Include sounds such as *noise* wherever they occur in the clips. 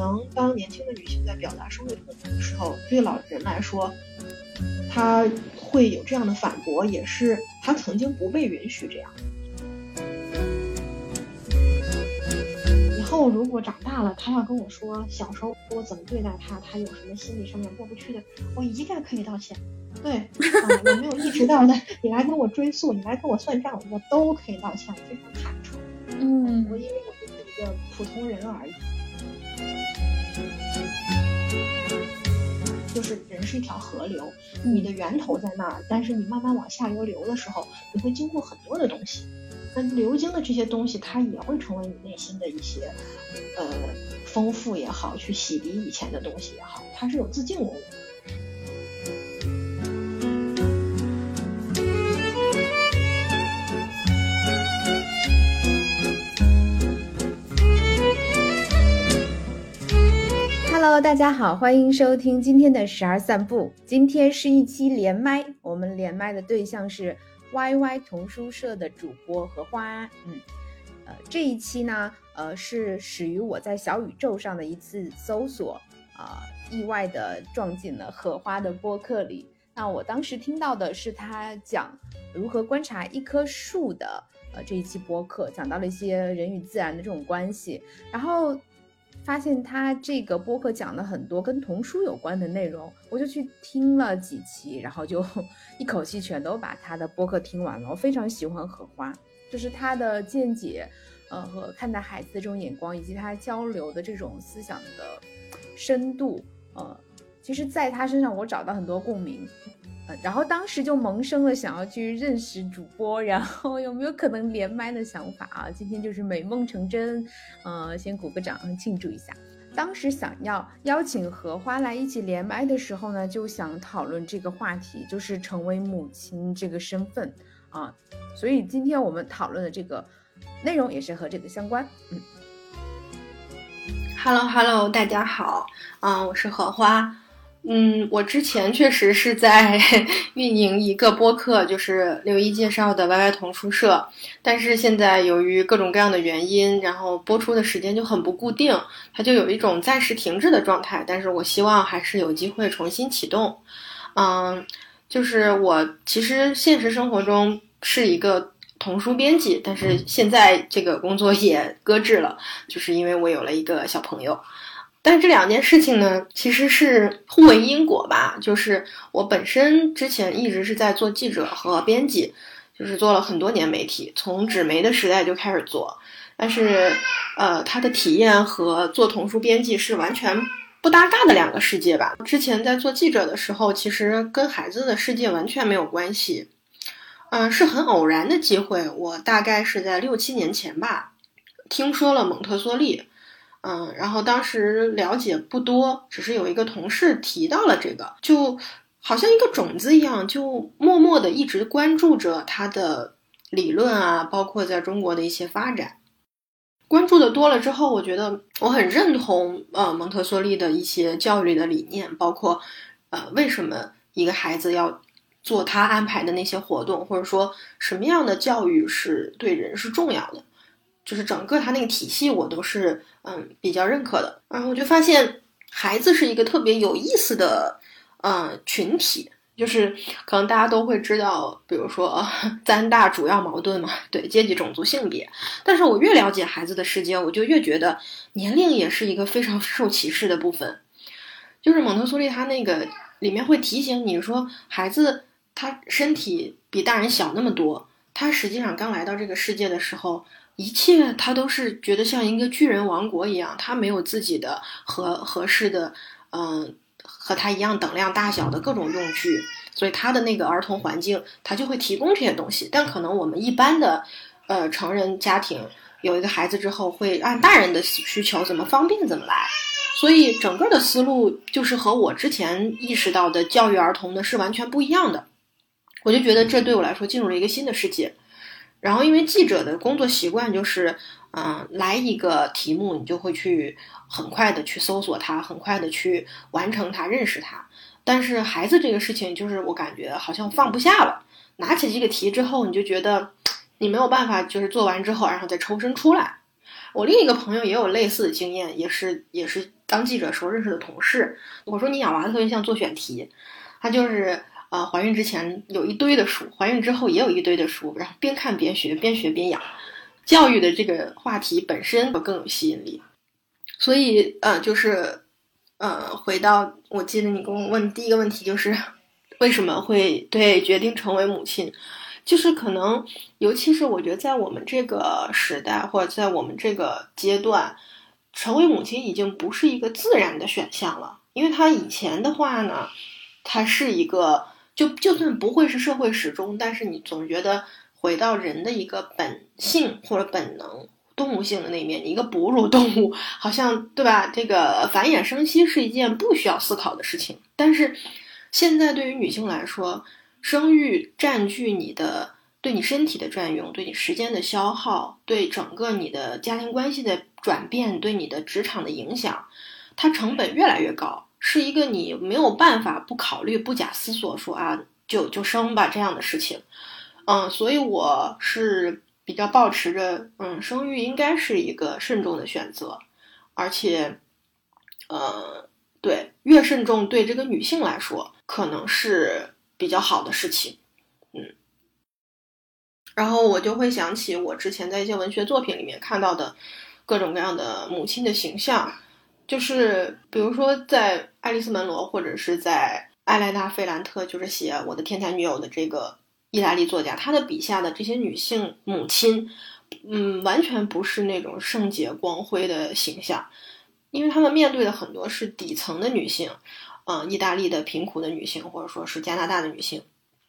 能当年轻的女性在表达社会痛苦的时候，对老人来说，他会有这样的反驳，也是他曾经不被允许这样。以后如果长大了，他要跟我说小时候我怎么对待他，他有什么心理上面过不去的，我一概可以道歉。对，*laughs* 有没有意识到的，你来跟我追溯，你来跟我算账，我都可以道歉，非常坦诚。嗯，我因为我就是一个普通人而已。就是人是一条河流，你的源头在那儿，但是你慢慢往下流流的时候，你会经过很多的东西。那流经的这些东西，它也会成为你内心的一些，呃，丰富也好，去洗涤以前的东西也好，它是有自净功能。Hello，大家好，欢迎收听今天的十二散步。今天是一期连麦，我们连麦的对象是 YY 童书社的主播荷花。嗯，呃，这一期呢，呃，是始于我在小宇宙上的一次搜索，啊、意外的撞进了荷花的播客里。那我当时听到的是他讲如何观察一棵树的，呃，这一期播客讲到了一些人与自然的这种关系，然后。发现他这个播客讲了很多跟童书有关的内容，我就去听了几期，然后就 *laughs* 一口气全都把他的播客听完了。我非常喜欢荷花，就是他的见解，呃，和看待孩子的这种眼光，以及他交流的这种思想的深度，呃，其实在他身上我找到很多共鸣。然后当时就萌生了想要去认识主播，然后有没有可能连麦的想法啊？今天就是美梦成真，呃，先鼓个掌庆祝一下。当时想要邀请荷花来一起连麦的时候呢，就想讨论这个话题，就是成为母亲这个身份啊。所以今天我们讨论的这个内容也是和这个相关。嗯 Hello Hello，大家好，啊、我是荷花。嗯，我之前确实是在 *laughs* 运营一个播客，就是刘一介绍的 YY 童书社，但是现在由于各种各样的原因，然后播出的时间就很不固定，它就有一种暂时停滞的状态。但是我希望还是有机会重新启动。嗯，就是我其实现实生活中是一个童书编辑，但是现在这个工作也搁置了，就是因为我有了一个小朋友。但这两件事情呢，其实是互为因果吧。就是我本身之前一直是在做记者和编辑，就是做了很多年媒体，从纸媒的时代就开始做。但是，呃，他的体验和做童书编辑是完全不搭嘎的两个世界吧。之前在做记者的时候，其实跟孩子的世界完全没有关系。嗯、是很偶然的机会，我大概是在六七年前吧，听说了蒙特梭利。嗯，然后当时了解不多，只是有一个同事提到了这个，就好像一个种子一样，就默默的一直关注着他的理论啊，包括在中国的一些发展。关注的多了之后，我觉得我很认同呃蒙特梭利的一些教育的理念，包括呃为什么一个孩子要做他安排的那些活动，或者说什么样的教育是对人是重要的。就是整个他那个体系，我都是嗯比较认可的。然后我就发现，孩子是一个特别有意思的嗯群体。就是可能大家都会知道，比如说三大主要矛盾嘛，对阶级、种族、性别。但是我越了解孩子的世界，我就越觉得年龄也是一个非常 *laughs* 受歧视的部分。就是蒙特梭利他那个里面会提醒你说，孩子他身体比大人小那么多，他实际上刚来到这个世界的时候。一切他都是觉得像一个巨人王国一样，他没有自己的合合适的，嗯，和他一样等量大小的各种用具，所以他的那个儿童环境，他就会提供这些东西。但可能我们一般的，呃，成人家庭有一个孩子之后，会按大人的需求怎么方便怎么来，所以整个的思路就是和我之前意识到的教育儿童的是完全不一样的。我就觉得这对我来说进入了一个新的世界。然后，因为记者的工作习惯就是，嗯，来一个题目，你就会去很快的去搜索它，很快的去完成它，认识它。但是孩子这个事情，就是我感觉好像放不下了。拿起这个题之后，你就觉得你没有办法，就是做完之后，然后再抽身出来。我另一个朋友也有类似的经验，也是也是当记者时候认识的同事，我说你养娃特别像做选题，他就是呃怀孕之前有一堆的书，怀孕之后也有一堆的书，然后边看边学，边学边养。教育的这个话题本身更有吸引力，所以呃就是呃回到我记得你跟我问第一个问题就是为什么会对决定成为母亲，就是可能尤其是我觉得在我们这个时代或者在我们这个阶段。成为母亲已经不是一个自然的选项了，因为他以前的话呢，他是一个就就算不会是社会时钟，但是你总觉得回到人的一个本性或者本能动物性的那面，你一个哺乳动物，好像对吧？这个繁衍生息是一件不需要思考的事情。但是现在对于女性来说，生育占据你的。对你身体的占用，对你时间的消耗，对整个你的家庭关系的转变，对你的职场的影响，它成本越来越高，是一个你没有办法不考虑、不假思索说啊就就生吧这样的事情。嗯，所以我是比较保持着，嗯，生育应该是一个慎重的选择，而且，呃，对，越慎重对这个女性来说可能是比较好的事情。嗯然后我就会想起我之前在一些文学作品里面看到的各种各样的母亲的形象，就是比如说在爱丽丝·门罗或者是在艾莱娜·费兰特，就是写《我的天才女友》的这个意大利作家，她的笔下的这些女性母亲，嗯，完全不是那种圣洁光辉的形象，因为他们面对的很多是底层的女性，嗯，意大利的贫苦的女性，或者说是加拿大的女性。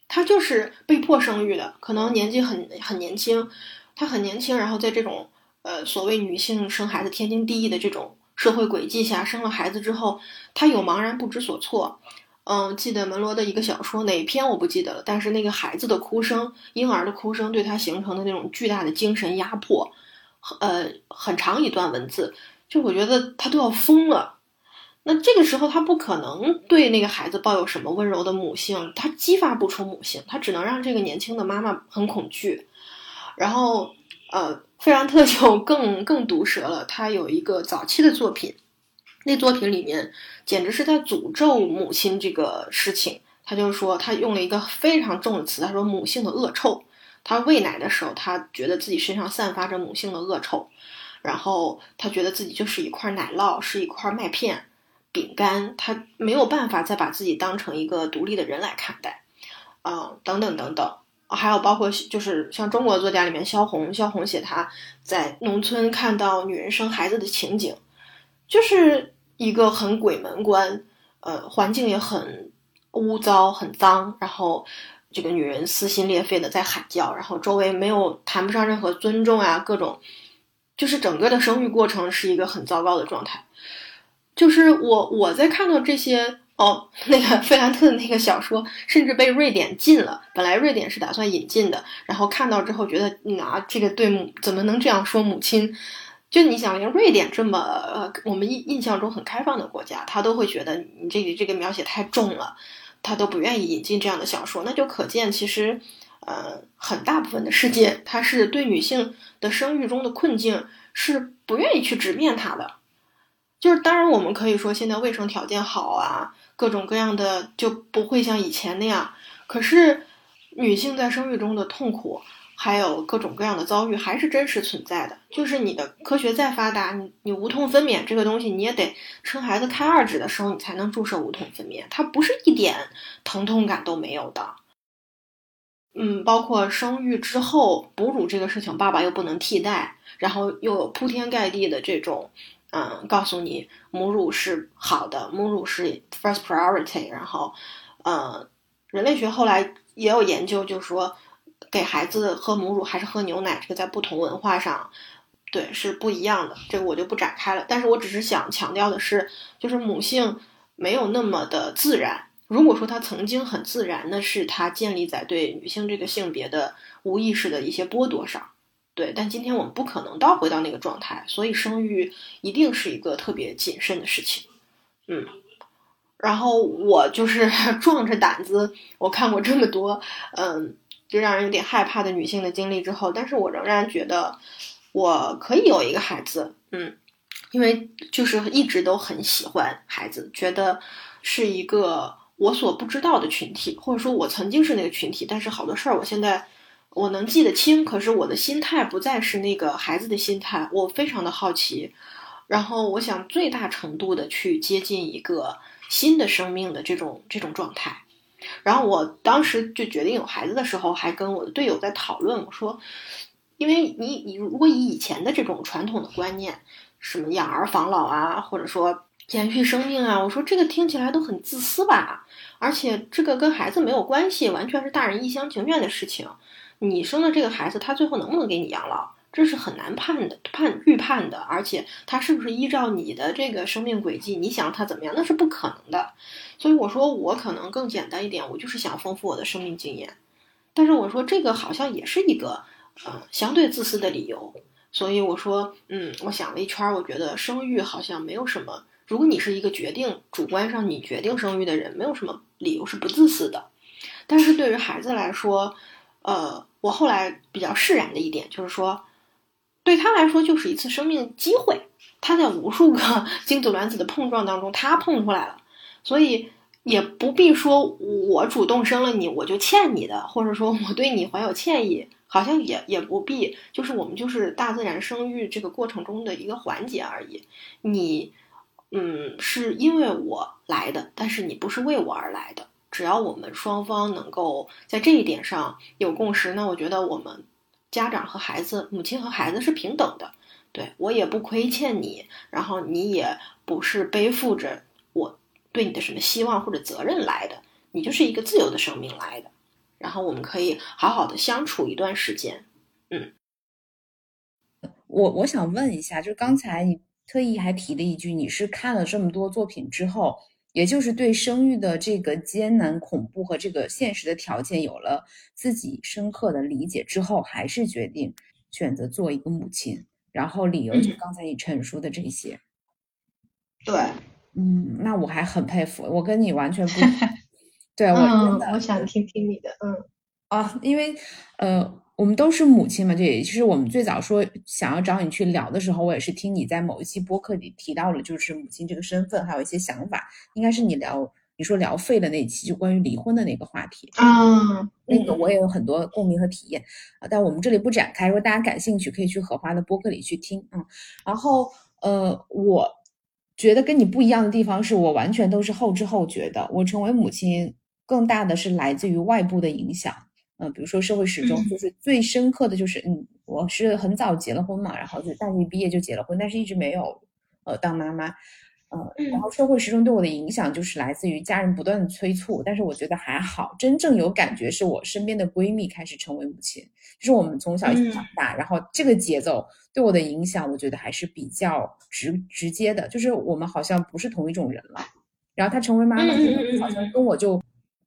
她就是被迫生育的，可能年纪很很年轻，她很年轻，然后在这种呃所谓女性生孩子天经地义的这种社会轨迹下生了孩子之后，他有茫然不知所措。嗯，记得门罗的一个小说哪一篇我不记得了，但是那个孩子的哭声，婴儿的哭声对他形成的那种巨大的精神压迫，呃，很长一段文字，就我觉得他都要疯了。那这个时候，他不可能对那个孩子抱有什么温柔的母性，他激发不出母性，他只能让这个年轻的妈妈很恐惧。然后，呃，费兰特就更更毒舌了，他有一个早期的作品，那作品里面简直是在诅咒母亲这个事情。他就说，他用了一个非常重的词，他说母性的恶臭。他喂奶的时候，他觉得自己身上散发着母性的恶臭，然后他觉得自己就是一块奶酪，是一块麦片。饼干，他没有办法再把自己当成一个独立的人来看待，啊，等等等等，还有包括就是像中国作家里面萧红，萧红写她在农村看到女人生孩子的情景，就是一个很鬼门关，呃，环境也很污糟很脏，然后这个女人撕心裂肺的在喊叫，然后周围没有谈不上任何尊重啊，各种，就是整个的生育过程是一个很糟糕的状态。就是我我在看到这些哦，那个费兰特的那个小说，甚至被瑞典禁了。本来瑞典是打算引进的，然后看到之后觉得，啊，这个对母怎么能这样说母亲？就你想，连瑞典这么呃，我们印印象中很开放的国家，他都会觉得你这个这个描写太重了，他都不愿意引进这样的小说。那就可见，其实呃，很大部分的世界，它是对女性的生育中的困境是不愿意去直面它的。就是当然，我们可以说现在卫生条件好啊，各种各样的就不会像以前那样。可是，女性在生育中的痛苦，还有各种各样的遭遇，还是真实存在的。就是你的科学再发达，你你无痛分娩这个东西，你也得生孩子开二指的时候，你才能注射无痛分娩，它不是一点疼痛感都没有的。嗯，包括生育之后哺乳这个事情，爸爸又不能替代，然后又有铺天盖地的这种。嗯，告诉你母乳是好的，母乳是 first priority。然后，呃，人类学后来也有研究，就说给孩子喝母乳还是喝牛奶，这个在不同文化上，对是不一样的。这个我就不展开了。但是我只是想强调的是，就是母性没有那么的自然。如果说它曾经很自然，那是它建立在对女性这个性别的无意识的一些剥夺上。对，但今天我们不可能倒回到那个状态，所以生育一定是一个特别谨慎的事情。嗯，然后我就是 *laughs* 壮着胆子，我看过这么多，嗯，就让人有点害怕的女性的经历之后，但是我仍然觉得我可以有一个孩子。嗯，因为就是一直都很喜欢孩子，觉得是一个我所不知道的群体，或者说我曾经是那个群体，但是好多事儿我现在我能记得清，可是我的心态不再是那个孩子的心态，我非常的好奇，然后我想最大程度的去接近一个新的生命的这种这种状态。然后我当时就决定有孩子的时候，还跟我的队友在讨论，我说，因为你你如果以以前的这种传统的观念，什么养儿防老啊，或者说延续生命啊，我说这个听起来都很自私吧，而且这个跟孩子没有关系，完全是大人一厢情愿的事情。你生的这个孩子，他最后能不能给你养老？这是很难判的，判预判的，而且他是不是依照你的这个生命轨迹，你想他怎么样，那是不可能的。所以我说，我可能更简单一点，我就是想丰富我的生命经验。但是我说这个好像也是一个，呃，相对自私的理由。所以我说，嗯，我想了一圈，我觉得生育好像没有什么。如果你是一个决定主观上你决定生育的人，没有什么理由是不自私的。但是对于孩子来说，呃，我后来比较释然的一点就是说。对他来说就是一次生命机会，他在无数个 *laughs* 精子卵子的碰撞当中，他碰出来了，所以也不必说我主动生了你，我就欠你的，或者说我对你怀有歉意，好像也也不必，就是我们就是大自然生育这个过程中的一个环节而已。你，嗯，是因为我来的，但是你不是为我而来的。只要我们双方能够在这一点上有共识，那我觉得我们。家长和孩子，母亲和孩子是平等的，对我也不亏欠你，然后你也不是背负着我对你的什么希望或者责任来的，你就是一个自由的生命来的，然后我们可以好好的相处一段时间。嗯，我我想问一下，就刚才你特意还提了一句，你是看了这么多作品之后。也就是对生育的这个艰难、恐怖和这个现实的条件有了自己深刻的理解之后，还是决定选择做一个母亲。然后理由就刚才你陈述的这些。对，嗯，那我还很佩服，我跟你完全不。*laughs* 对我真的，我想听听你的，嗯。啊，因为呃。我们都是母亲嘛，这也就是我们最早说想要找你去聊的时候，我也是听你在某一期播客里提到了，就是母亲这个身份，还有一些想法。应该是你聊你说聊废的那期，就关于离婚的那个话题啊，那个我也有很多共鸣和体验啊。但我们这里不展开，如果大家感兴趣，可以去荷花的播客里去听嗯。然后呃，我觉得跟你不一样的地方是我完全都是后知后觉的，我成为母亲更大的是来自于外部的影响。嗯，比如说社会时钟，就是最深刻的就是，嗯，我是很早结了婚嘛，然后就大学毕业就结了婚，但是一直没有，呃，当妈妈，呃，然后社会时钟对我的影响就是来自于家人不断的催促，但是我觉得还好，真正有感觉是我身边的闺蜜开始成为母亲，就是我们从小一起长大，然后这个节奏对我的影响，我觉得还是比较直直接的，就是我们好像不是同一种人了，然后她成为妈妈，好像跟我就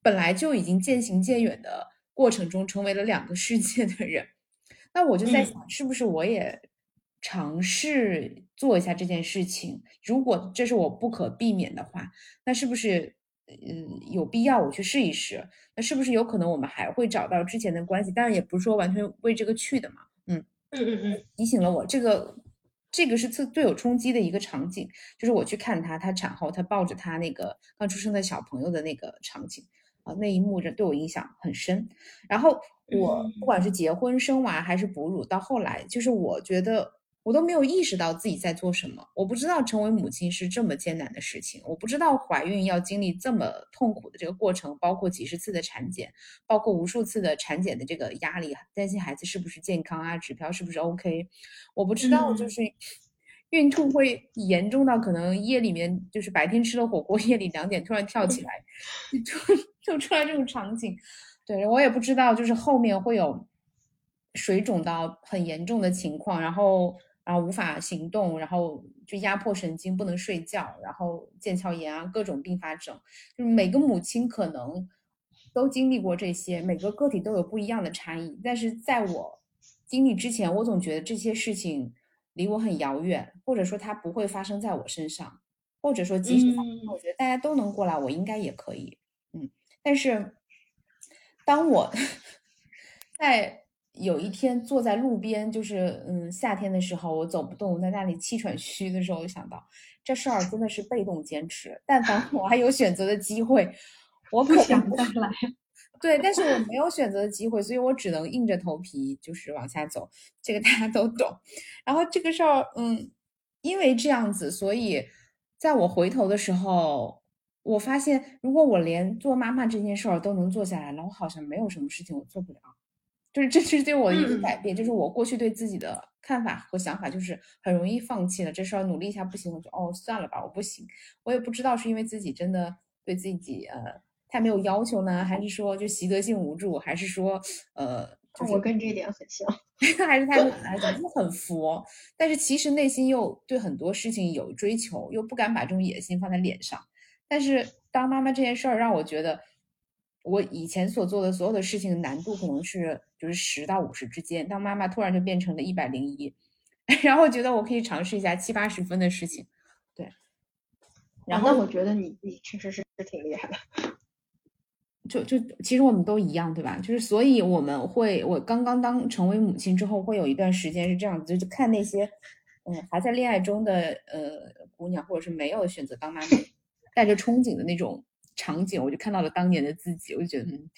本来就已经渐行渐远的。过程中成为了两个世界的人，那我就在想，是不是我也尝试做一下这件事情？如果这是我不可避免的话，那是不是嗯有必要我去试一试？那是不是有可能我们还会找到之前的关系？当然也不是说完全为这个去的嘛。嗯嗯嗯嗯，提醒了我，这个这个是最最有冲击的一个场景，就是我去看他，他产后他抱着他那个刚出生的小朋友的那个场景。啊，那一幕人对我影响很深。然后我不管是结婚、生娃还是哺乳，到后来就是我觉得我都没有意识到自己在做什么。我不知道成为母亲是这么艰难的事情，我不知道怀孕要经历这么痛苦的这个过程，包括几十次的产检，包括无数次的产检的这个压力，担心孩子是不是健康啊，指标是不是 OK。我不知道就是。孕吐会严重到可能夜里面就是白天吃了火锅，夜里两点突然跳起来，就就出来这种场景。对我也不知道，就是后面会有水肿到很严重的情况，然后然后无法行动，然后就压迫神经，不能睡觉，然后腱鞘炎啊各种并发症。就是每个母亲可能都经历过这些，每个个体都有不一样的差异。但是在我经历之前，我总觉得这些事情。离我很遥远，或者说它不会发生在我身上，或者说即使发生，我觉得大家都能过来，我应该也可以。嗯，但是当我在有一天坐在路边，就是嗯夏天的时候，我走不动，在那里气喘吁吁的时候，我想到这事儿真的是被动坚持。但凡 *laughs* 我还有选择的机会，我可想再来。对，但是我没有选择的机会，所以我只能硬着头皮就是往下走。这个大家都懂。然后这个事儿，嗯，因为这样子，所以在我回头的时候，我发现如果我连做妈妈这件事儿都能做下来了，我好像没有什么事情我做不了。就是这是对我的一个改变，就是我过去对自己的看法和想法，就是很容易放弃了这事儿，努力一下不行，我就哦算了吧，我不行。我也不知道是因为自己真的对自己呃太没有要求呢，还是说就习得性无助，还是说呃，我跟这一点很像，*laughs* 还是太懒了，*laughs* 就很佛。但是其实内心又对很多事情有追求，又不敢把这种野心放在脸上。但是当妈妈这件事儿让我觉得。我以前所做的所有的事情难度可能是就是十到五十之间，当妈妈突然就变成了一百零一，*laughs* 然后觉得我可以尝试一下七八十分的事情，对。然后我觉得你你确实是是挺厉害的，就就其实我们都一样，对吧？就是所以我们会，我刚刚当成为母亲之后，会有一段时间是这样子，就看那些嗯还在恋爱中的呃姑娘，或者是没有选择当妈妈，带着憧憬的那种。场景，我就看到了当年的自己，我就觉得，嗯，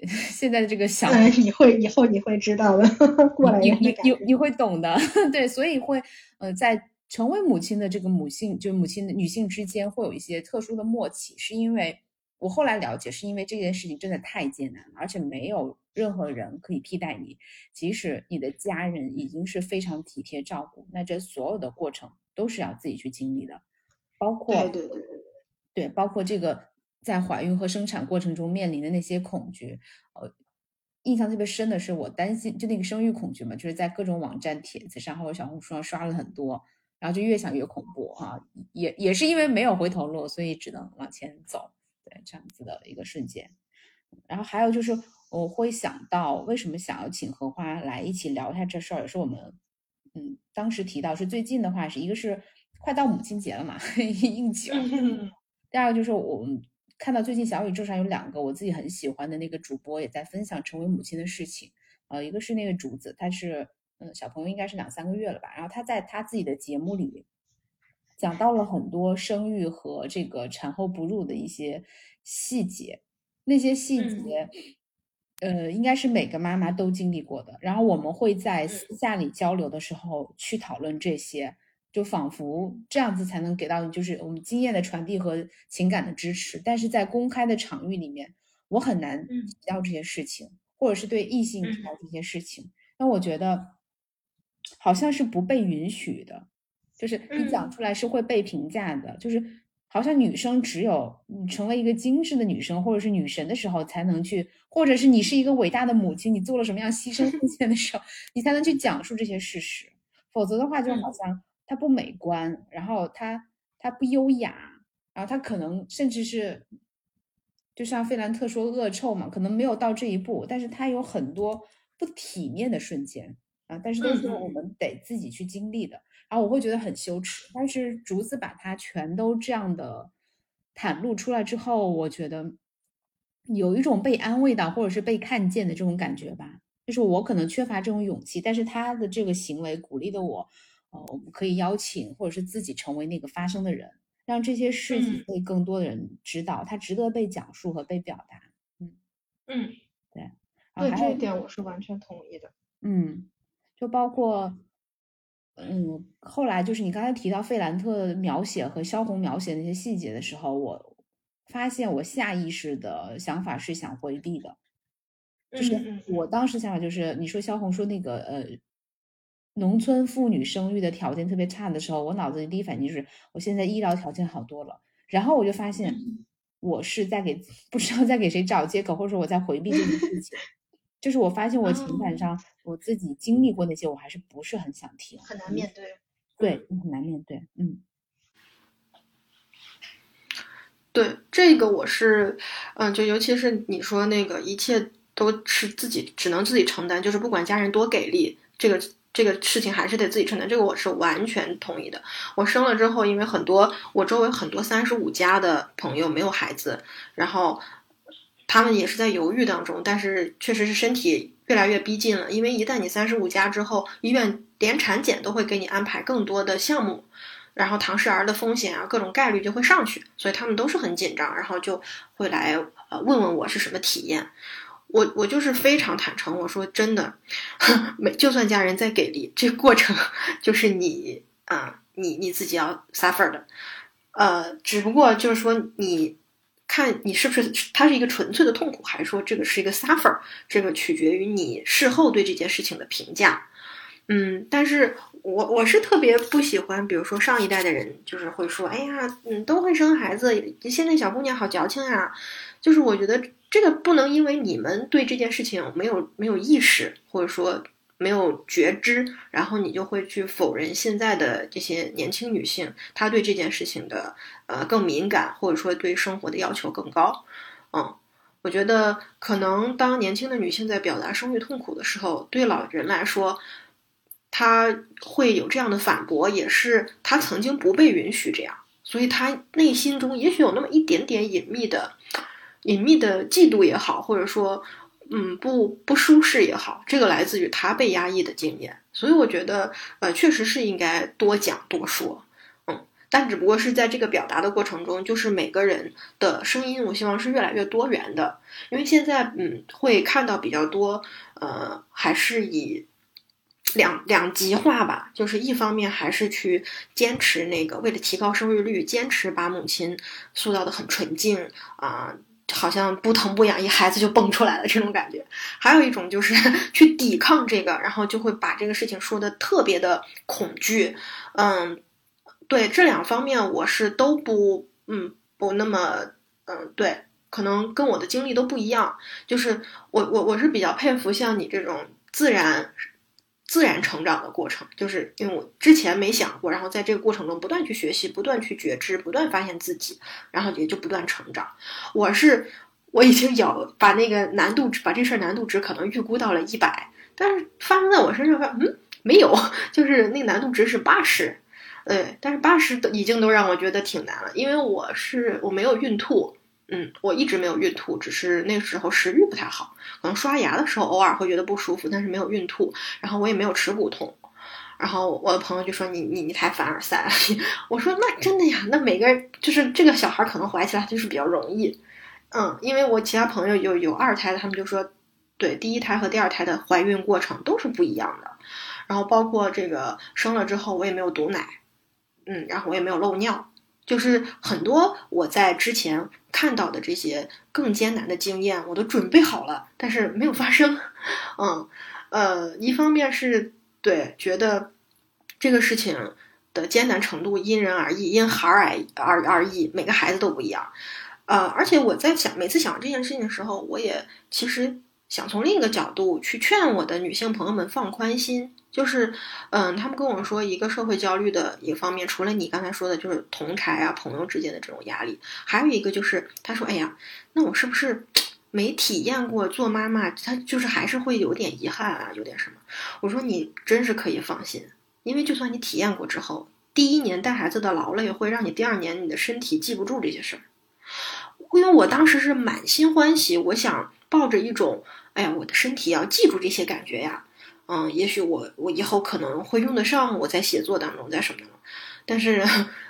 *laughs* 现在的这个想，你会以后你会知道的，*laughs* 过来你你你你会懂的，*laughs* 对，所以会呃，在成为母亲的这个母性，就母亲的女性之间会有一些特殊的默契，是因为我后来了解，是因为这件事情真的太艰难了，而且没有任何人可以替代你，即使你的家人已经是非常体贴照顾，那这所有的过程都是要自己去经历的，包括对。包括这个在怀孕和生产过程中面临的那些恐惧，呃，印象特别深的是，我担心就那个生育恐惧嘛，就是在各种网站帖子上或者小红书上刷了很多，然后就越想越恐怖哈，也也是因为没有回头路，所以只能往前走，对，这样子的一个瞬间。然后还有就是，我会想到为什么想要请荷花来一起聊一下这事儿，也是我们嗯当时提到是最近的话，是一个是快到母亲节了嘛，*laughs* 应景。第二个就是我们看到最近小宇宙上有两个我自己很喜欢的那个主播也在分享成为母亲的事情，呃，一个是那个竹子，他是嗯小朋友应该是两三个月了吧，然后他在他自己的节目里讲到了很多生育和这个产后哺乳的一些细节，那些细节呃应该是每个妈妈都经历过的，然后我们会在私下里交流的时候去讨论这些。就仿佛这样子才能给到你，就是我们经验的传递和情感的支持。但是在公开的场域里面，我很难提到这些事情，或者是对异性提到这些事情。那我觉得好像是不被允许的，就是你讲出来是会被评价的。就是好像女生只有你成为一个精致的女生，或者是女神的时候，才能去，或者是你是一个伟大的母亲，你做了什么样牺牲奉献的时候，你才能去讲述这些事实。否则的话，就好像。它不美观，然后它它不优雅，然后它可能甚至是，就像费兰特说恶臭嘛，可能没有到这一步，但是它有很多不体面的瞬间啊，但是都是我们得自己去经历的，然后我会觉得很羞耻，但是竹子把它全都这样的袒露出来之后，我觉得有一种被安慰到或者是被看见的这种感觉吧，就是我可能缺乏这种勇气，但是他的这个行为鼓励的我。我们可以邀请，或者是自己成为那个发声的人，让这些事情被更多的人知道，它值得被讲述和被表达。嗯嗯，对，对这一点我是完全同意的。嗯，就包括，嗯，后来就是你刚才提到费兰特描写和萧红描写那些细节的时候，我发现我下意识的想法是想回避的，就是我当时想法就是你说萧红说那个呃。农村妇女生育的条件特别差的时候，我脑子里第一反应就是我现在医疗条件好多了。然后我就发现，我是在给不知道在给谁找借口，或者说我在回避这件事情。*laughs* 就是我发现我情感上我自己经历过那些，我还是不是很想听，很难面对。对，很难面对。嗯，对，这个我是，嗯，就尤其是你说那个一切都是自己只能自己承担，就是不管家人多给力，这个。这个事情还是得自己承担，这个我是完全同意的。我生了之后，因为很多我周围很多三十五加的朋友没有孩子，然后他们也是在犹豫当中，但是确实是身体越来越逼近了，因为一旦你三十五加之后，医院连产检都会给你安排更多的项目，然后唐氏儿的风险啊，各种概率就会上去，所以他们都是很紧张，然后就会来呃问问我是什么体验。我我就是非常坦诚，我说真的，*laughs* 没就算家人再给力，这过程就是你啊，你你自己要 suffer 的，呃，只不过就是说你。看你是不是它是一个纯粹的痛苦，还是说这个是一个 suffer？这个取决于你事后对这件事情的评价。嗯，但是我我是特别不喜欢，比如说上一代的人就是会说，哎呀，嗯，都会生孩子，现在小姑娘好矫情呀。就是我觉得这个不能因为你们对这件事情没有没有意识，或者说。没有觉知，然后你就会去否认现在的这些年轻女性，她对这件事情的呃更敏感，或者说对生活的要求更高。嗯，我觉得可能当年轻的女性在表达生育痛苦的时候，对老人来说，她会有这样的反驳，也是她曾经不被允许这样，所以她内心中也许有那么一点点隐秘的、隐秘的嫉妒也好，或者说。嗯，不不舒适也好，这个来自于他被压抑的经验，所以我觉得，呃，确实是应该多讲多说，嗯，但只不过是在这个表达的过程中，就是每个人的声音，我希望是越来越多元的，因为现在，嗯，会看到比较多，呃，还是以两两极化吧，就是一方面还是去坚持那个为了提高生育率，坚持把母亲塑造的很纯净啊。好像不疼不痒，一孩子就蹦出来了这种感觉。还有一种就是 *laughs* 去抵抗这个，然后就会把这个事情说的特别的恐惧。嗯，对这两方面我是都不，嗯，不那么，嗯，对，可能跟我的经历都不一样。就是我我我是比较佩服像你这种自然。自然成长的过程，就是因为我之前没想过，然后在这个过程中不断去学习，不断去觉知，不断发现自己，然后也就不断成长。我是我已经有把那个难度，把这事儿难度值可能预估到了一百，但是发生在我身上，嗯，没有，就是那个难度值是八十，对，但是八十已经都让我觉得挺难了，因为我是我没有孕吐。嗯，我一直没有孕吐，只是那时候食欲不太好，可能刷牙的时候偶尔会觉得不舒服，但是没有孕吐。然后我也没有耻骨痛，然后我的朋友就说你你你太凡尔赛了。我说那真的呀，那每个人就是这个小孩可能怀起来就是比较容易。嗯，因为我其他朋友有有二胎的，他们就说，对第一胎和第二胎的怀孕过程都是不一样的。然后包括这个生了之后我也没有堵奶，嗯，然后我也没有漏尿。就是很多我在之前看到的这些更艰难的经验，我都准备好了，但是没有发生。*laughs* 嗯，呃，一方面是对觉得这个事情的艰难程度因人而异，因孩儿而而而异，每个孩子都不一样。呃，而且我在想，每次想这件事情的时候，我也其实想从另一个角度去劝我的女性朋友们放宽心。就是，嗯，他们跟我说，一个社会焦虑的一个方面，除了你刚才说的，就是同台啊、朋友之间的这种压力，还有一个就是，他说，哎呀，那我是不是没体验过做妈妈？他就是还是会有点遗憾啊，有点什么？我说你真是可以放心，因为就算你体验过之后，第一年带孩子的劳累会让你第二年你的身体记不住这些事儿。因为我当时是满心欢喜，我想抱着一种，哎呀，我的身体要记住这些感觉呀。嗯，也许我我以后可能会用得上，我在写作当中，在什么，但是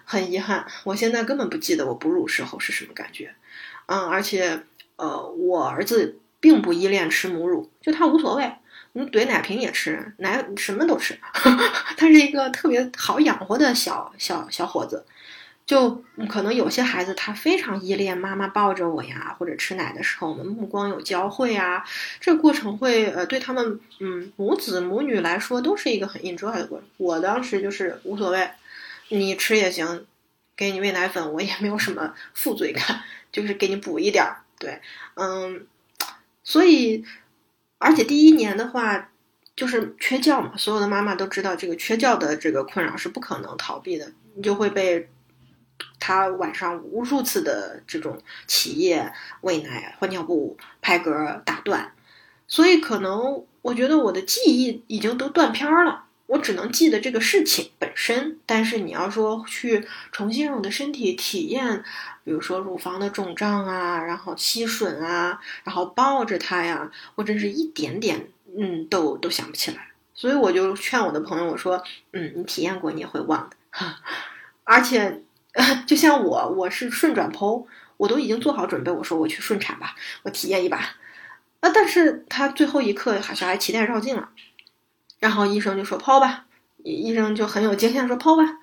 很遗憾，我现在根本不记得我哺乳时候是什么感觉。嗯，而且呃，我儿子并不依恋吃母乳，就他无所谓，你怼奶瓶也吃，奶什么都吃，*laughs* 他是一个特别好养活的小小小伙子。就可能有些孩子他非常依恋妈妈抱着我呀，或者吃奶的时候我们目光有交汇啊，这个过程会呃对他们嗯母子母女来说都是一个很 enjoy 的过程。我当时就是无所谓，你吃也行，给你喂奶粉我也没有什么负罪感，就是给你补一点儿。对，嗯，所以而且第一年的话就是缺觉嘛，所有的妈妈都知道这个缺觉的这个困扰是不可能逃避的，你就会被。他晚上无数次的这种起夜、喂奶、换尿布、拍嗝打断，所以可能我觉得我的记忆已经都断片了。我只能记得这个事情本身，但是你要说去重新让我的身体体验，比如说乳房的肿胀啊，然后吸吮啊，然后抱着他呀，我真是一点点嗯，都都想不起来。所以我就劝我的朋友我说，嗯，你体验过你也会忘的。*laughs* 而且，*laughs* 就像我，我是顺转剖，我都已经做好准备，我说我去顺产吧，我体验一把。啊，但是他最后一刻好像还脐带绕颈了，然后医生就说剖吧，医生就很有经验说剖吧，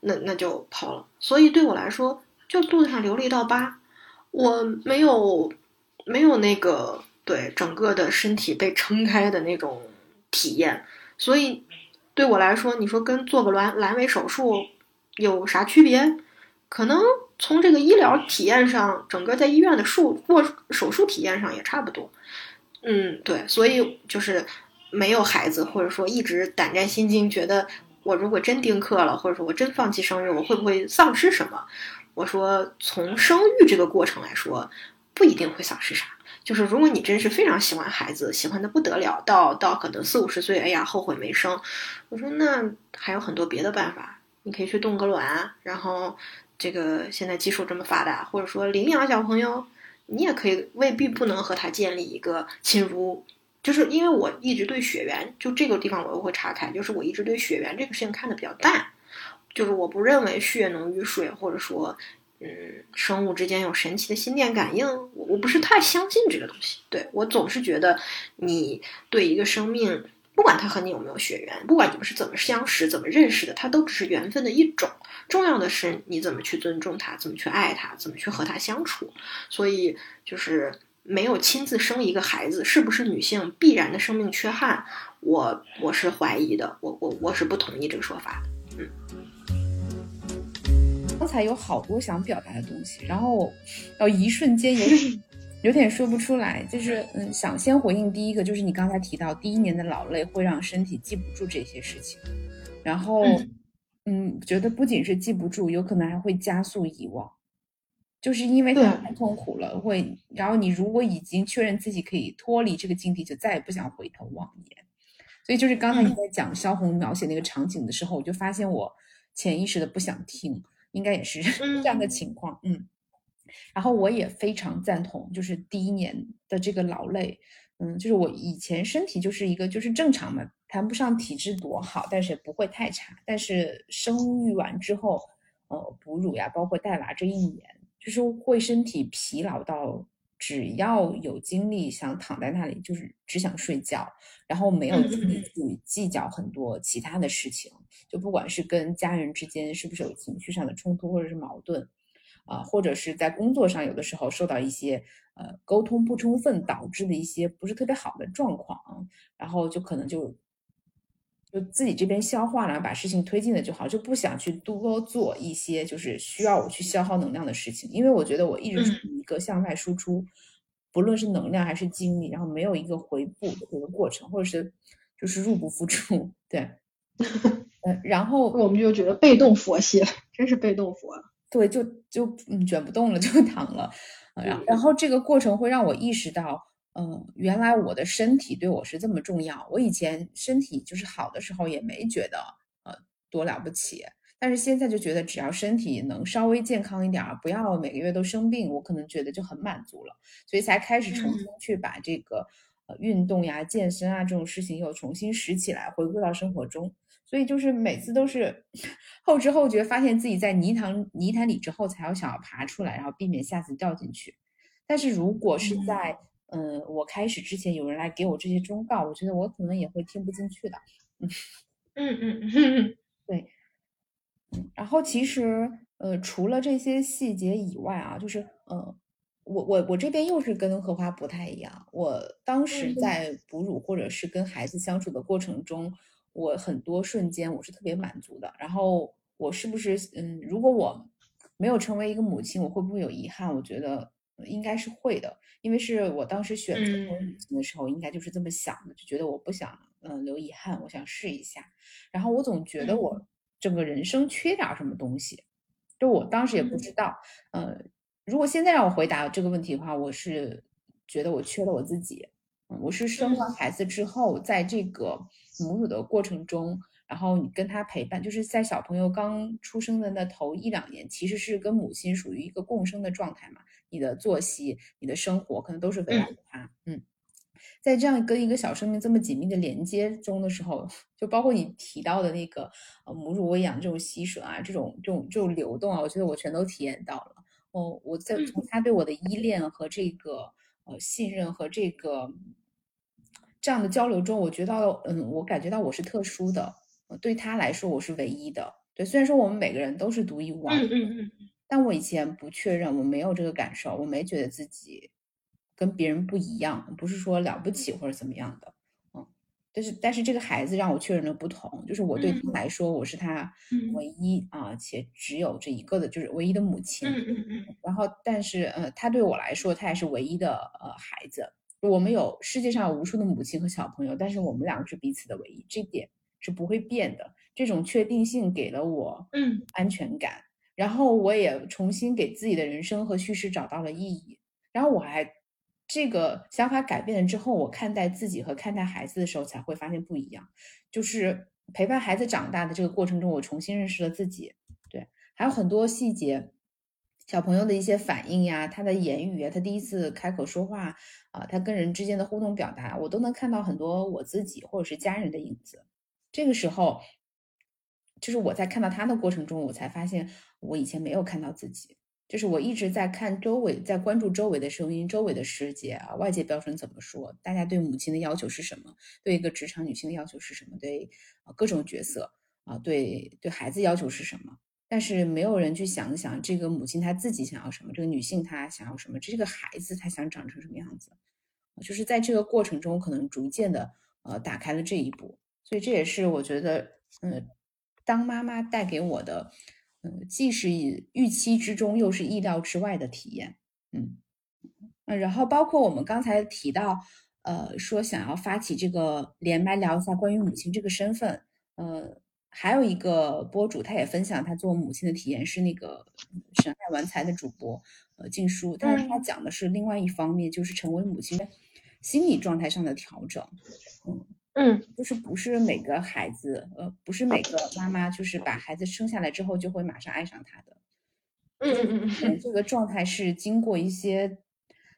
那那就剖了。所以对我来说，就肚子上留了一道疤，我没有没有那个对整个的身体被撑开的那种体验，所以对我来说，你说跟做个阑阑尾手术有啥区别？可能从这个医疗体验上，整个在医院的术做手术体验上也差不多。嗯，对，所以就是没有孩子，或者说一直胆战心惊，觉得我如果真丁克了，或者说我真放弃生育，我会不会丧失什么？我说，从生育这个过程来说，不一定会丧失啥。就是如果你真是非常喜欢孩子，喜欢的不得了，到到可能四五十岁，哎呀，后悔没生。我说那还有很多别的办法，你可以去冻个卵，然后这个现在技术这么发达，或者说领养小朋友。你也可以未必不能和他建立一个亲如，就是因为我一直对血缘，就这个地方我又会岔开，就是我一直对血缘这个事情看的比较淡，就是我不认为血浓于水，或者说，嗯，生物之间有神奇的心电感应，我我不是太相信这个东西。对我总是觉得你对一个生命。不管他和你有没有血缘，不管你们是怎么相识、怎么认识的，他都只是缘分的一种。重要的是你怎么去尊重他，怎么去爱他，怎么去和他相处。所以，就是没有亲自生一个孩子，是不是女性必然的生命缺憾？我我是怀疑的，我我我是不同意这个说法的。嗯，刚才有好多想表达的东西，然后到一瞬间有。*laughs* 有点说不出来，就是嗯，想先回应第一个，就是你刚才提到第一年的劳累会让身体记不住这些事情，然后嗯，觉得不仅是记不住，有可能还会加速遗忘，就是因为它太痛苦了，会，然后你如果已经确认自己可以脱离这个境地，就再也不想回头望一眼。所以就是刚才你在讲萧红描写那个场景的时候，我就发现我潜意识的不想听，应该也是 *laughs* 这样的情况，嗯。然后我也非常赞同，就是第一年的这个劳累，嗯，就是我以前身体就是一个就是正常嘛，谈不上体质多好，但是也不会太差。但是生育完之后，呃，哺乳呀，包括带娃这一年，就是会身体疲劳到，只要有精力想躺在那里，就是只想睡觉，然后没有精力去计较很多其他的事情，就不管是跟家人之间是不是有情绪上的冲突或者是矛盾。啊，或者是在工作上，有的时候受到一些呃沟通不充分导致的一些不是特别好的状况，然后就可能就就自己这边消化了，把事情推进了就好，就不想去多做一些就是需要我去消耗能量的事情，因为我觉得我一直处于一个向外输出，不论是能量还是精力，然后没有一个回补的这个过程，或者是就是入不敷出，对，*laughs* 呃，然后我们就觉得被动佛系了，真是被动佛。对，就就嗯卷不动了，就 *laughs* 躺了，然然后这个过程会让我意识到，嗯，原来我的身体对我是这么重要。我以前身体就是好的时候也没觉得呃多了不起，但是现在就觉得只要身体能稍微健康一点，不要每个月都生病，我可能觉得就很满足了，所以才开始重新去把这个呃运动呀、健身啊这种事情又重新拾起来，回归到生活中。所以就是每次都是后知后觉，发现自己在泥塘泥潭里之后，才要想要爬出来，然后避免下次掉进去。但是如果是在嗯我开始之前，有人来给我这些忠告，我觉得我可能也会听不进去的。嗯 *laughs* 嗯嗯，对。嗯，*laughs* 然后其实呃除了这些细节以外啊，就是呃我我我这边又是跟荷花不太一样。我当时在哺乳或者是跟孩子相处的过程中。我很多瞬间我是特别满足的，然后我是不是嗯，如果我没有成为一个母亲，我会不会有遗憾？我觉得应该是会的，因为是我当时选择做母亲的时候，应该就是这么想的，就觉得我不想嗯留遗憾，我想试一下。然后我总觉得我整个人生缺点什么东西，就我当时也不知道。呃，如果现在让我回答这个问题的话，我是觉得我缺了我自己。我是生完孩子之后，在这个母乳的过程中，然后你跟他陪伴，就是在小朋友刚出生的那头一两年，其实是跟母亲属于一个共生的状态嘛。你的作息、你的生活可能都是围绕着他，嗯。在这样跟一个小生命这么紧密的连接中的时候，就包括你提到的那个呃母乳喂养这种吸吮啊，这种这种这种流动啊，我觉得我全都体验到了。哦，我在从他对我的依恋和这个呃信任和这个这样的交流中，我觉得嗯，我感觉到我是特殊的，对他来说我是唯一的。对，虽然说我们每个人都是独一无二，嗯嗯嗯，但我以前不确认，我没有这个感受，我没觉得自己跟别人不一样，不是说了不起或者怎么样的。嗯但是，但是这个孩子让我确认了不同，就是我对他来说，我是他唯一啊，且只有这一个的，就是唯一的母亲。嗯嗯嗯。然后，但是，呃，他对我来说，他也是唯一的呃孩子。我们有世界上有无数的母亲和小朋友，但是我们两个是彼此的唯一，这点是不会变的。这种确定性给了我嗯安全感，然后我也重新给自己的人生和叙事找到了意义。然后我还。这个想法改变了之后，我看待自己和看待孩子的时候才会发现不一样。就是陪伴孩子长大的这个过程中，我重新认识了自己。对，还有很多细节，小朋友的一些反应呀，他的言语啊，他第一次开口说话啊，他跟人之间的互动表达，我都能看到很多我自己或者是家人的影子。这个时候，就是我在看到他的过程中，我才发现我以前没有看到自己。就是我一直在看周围，在关注周围的声音、周围的世界啊，外界标准怎么说？大家对母亲的要求是什么？对一个职场女性的要求是什么？对啊各种角色啊，对对孩子要求是什么？但是没有人去想想，这个母亲她自己想要什么？这个女性她想要什么？这个孩子他想长成什么样子？就是在这个过程中，可能逐渐的呃打开了这一步。所以这也是我觉得，嗯，当妈妈带给我的。嗯，既是预期之中，又是意料之外的体验。嗯嗯，然后包括我们刚才提到，呃，说想要发起这个连麦聊一下关于母亲这个身份。呃，还有一个博主，他也分享他做母亲的体验，是那个神爱玩财的主播，呃，静书。但是他讲的是另外一方面，就是成为母亲心理状态上的调整。嗯。嗯，就是不是每个孩子，呃，不是每个妈妈，就是把孩子生下来之后就会马上爱上他的。嗯嗯嗯，这个状态是经过一些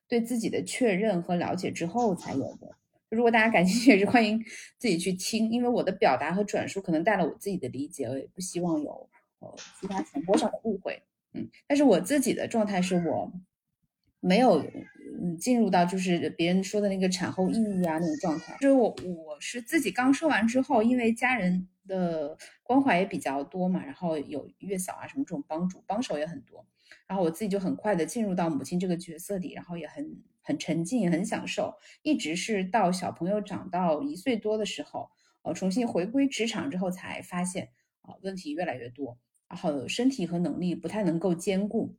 对自己的确认和了解之后才有的。如果大家感兴趣，也是欢迎自己去听，因为我的表达和转述可能带了我自己的理解，我也不希望有呃其他传播上的误会。嗯，但是我自己的状态是我没有。嗯，进入到就是别人说的那个产后抑郁啊那种状态，就是我我是自己刚生完之后，因为家人的关怀也比较多嘛，然后有月嫂啊什么这种帮助帮手也很多，然后我自己就很快的进入到母亲这个角色里，然后也很很沉浸，很享受，一直是到小朋友长到一岁多的时候，呃，重新回归职场之后才发现啊问题越来越多，然后身体和能力不太能够兼顾。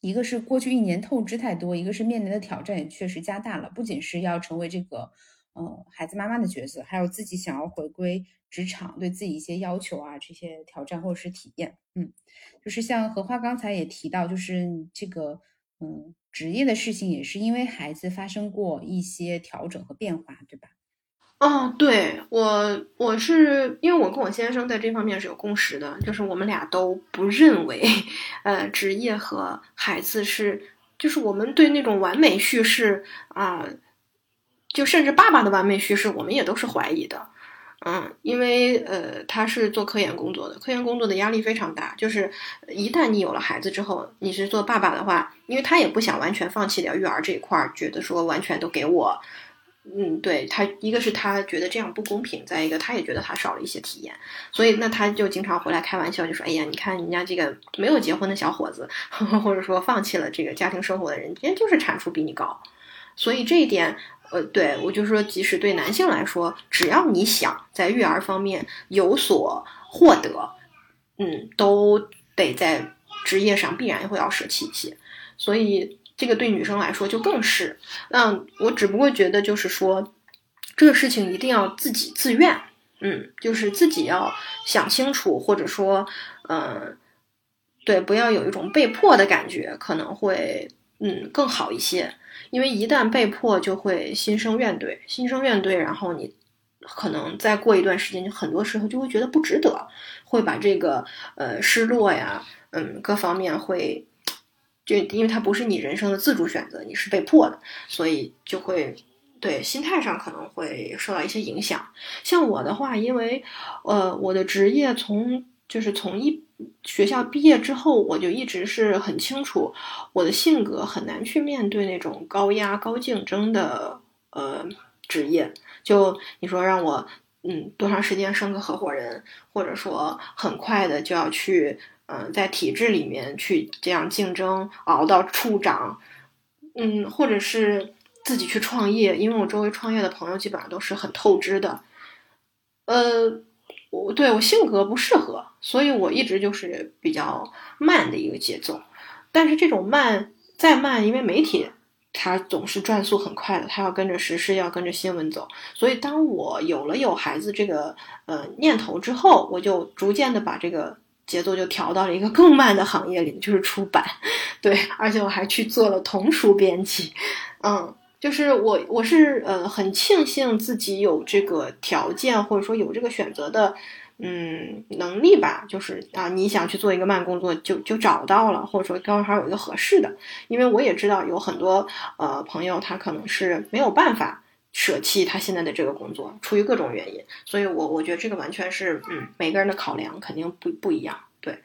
一个是过去一年透支太多，一个是面临的挑战也确实加大了。不仅是要成为这个，呃，孩子妈妈的角色，还有自己想要回归职场，对自己一些要求啊，这些挑战或者是体验。嗯，就是像荷花刚才也提到，就是这个，嗯，职业的事情也是因为孩子发生过一些调整和变化，对吧？哦，对我，我是因为我跟我先生在这方面是有共识的，就是我们俩都不认为，呃，职业和孩子是，就是我们对那种完美叙事啊，就甚至爸爸的完美叙事，我们也都是怀疑的，嗯，因为呃，他是做科研工作的，科研工作的压力非常大，就是一旦你有了孩子之后，你是做爸爸的话，因为他也不想完全放弃掉育儿这一块儿，觉得说完全都给我。嗯，对他，一个是他觉得这样不公平，再一个他也觉得他少了一些体验，所以那他就经常回来开玩笑，就说：“哎呀，你看人家这个没有结婚的小伙子，*laughs* 或者说放弃了这个家庭生活的人，人家就是产出比你高。”所以这一点，呃，对我就说，即使对男性来说，只要你想在育儿方面有所获得，嗯，都得在职业上必然会要舍弃一些，所以。这个对女生来说就更是，那，我只不过觉得就是说，这个事情一定要自己自愿，嗯，就是自己要想清楚，或者说，嗯，对，不要有一种被迫的感觉，可能会，嗯，更好一些。因为一旦被迫，就会心生怨怼，心生怨怼，然后你可能再过一段时间，就很多时候就会觉得不值得，会把这个呃失落呀，嗯，各方面会。就因为它不是你人生的自主选择，你是被迫的，所以就会对心态上可能会受到一些影响。像我的话，因为呃我的职业从就是从一学校毕业之后，我就一直是很清楚我的性格很难去面对那种高压、高竞争的呃职业。就你说让我嗯多长时间升个合伙人，或者说很快的就要去嗯在体制里面去这样竞争熬到处长，嗯，或者是自己去创业，因为我周围创业的朋友基本上都是很透支的，呃。我对我性格不适合，所以我一直就是比较慢的一个节奏。但是这种慢再慢，因为媒体它总是转速很快的，它要跟着时事，要跟着新闻走。所以当我有了有孩子这个呃念头之后，我就逐渐的把这个节奏就调到了一个更慢的行业里，就是出版。*laughs* 对，而且我还去做了童书编辑，嗯。就是我，我是呃很庆幸自己有这个条件，或者说有这个选择的，嗯能力吧。就是啊，你想去做一个慢工作，就就找到了，或者说刚好有一个合适的。因为我也知道有很多呃朋友，他可能是没有办法舍弃他现在的这个工作，出于各种原因。所以我我觉得这个完全是嗯每个人的考量肯定不不一样。对，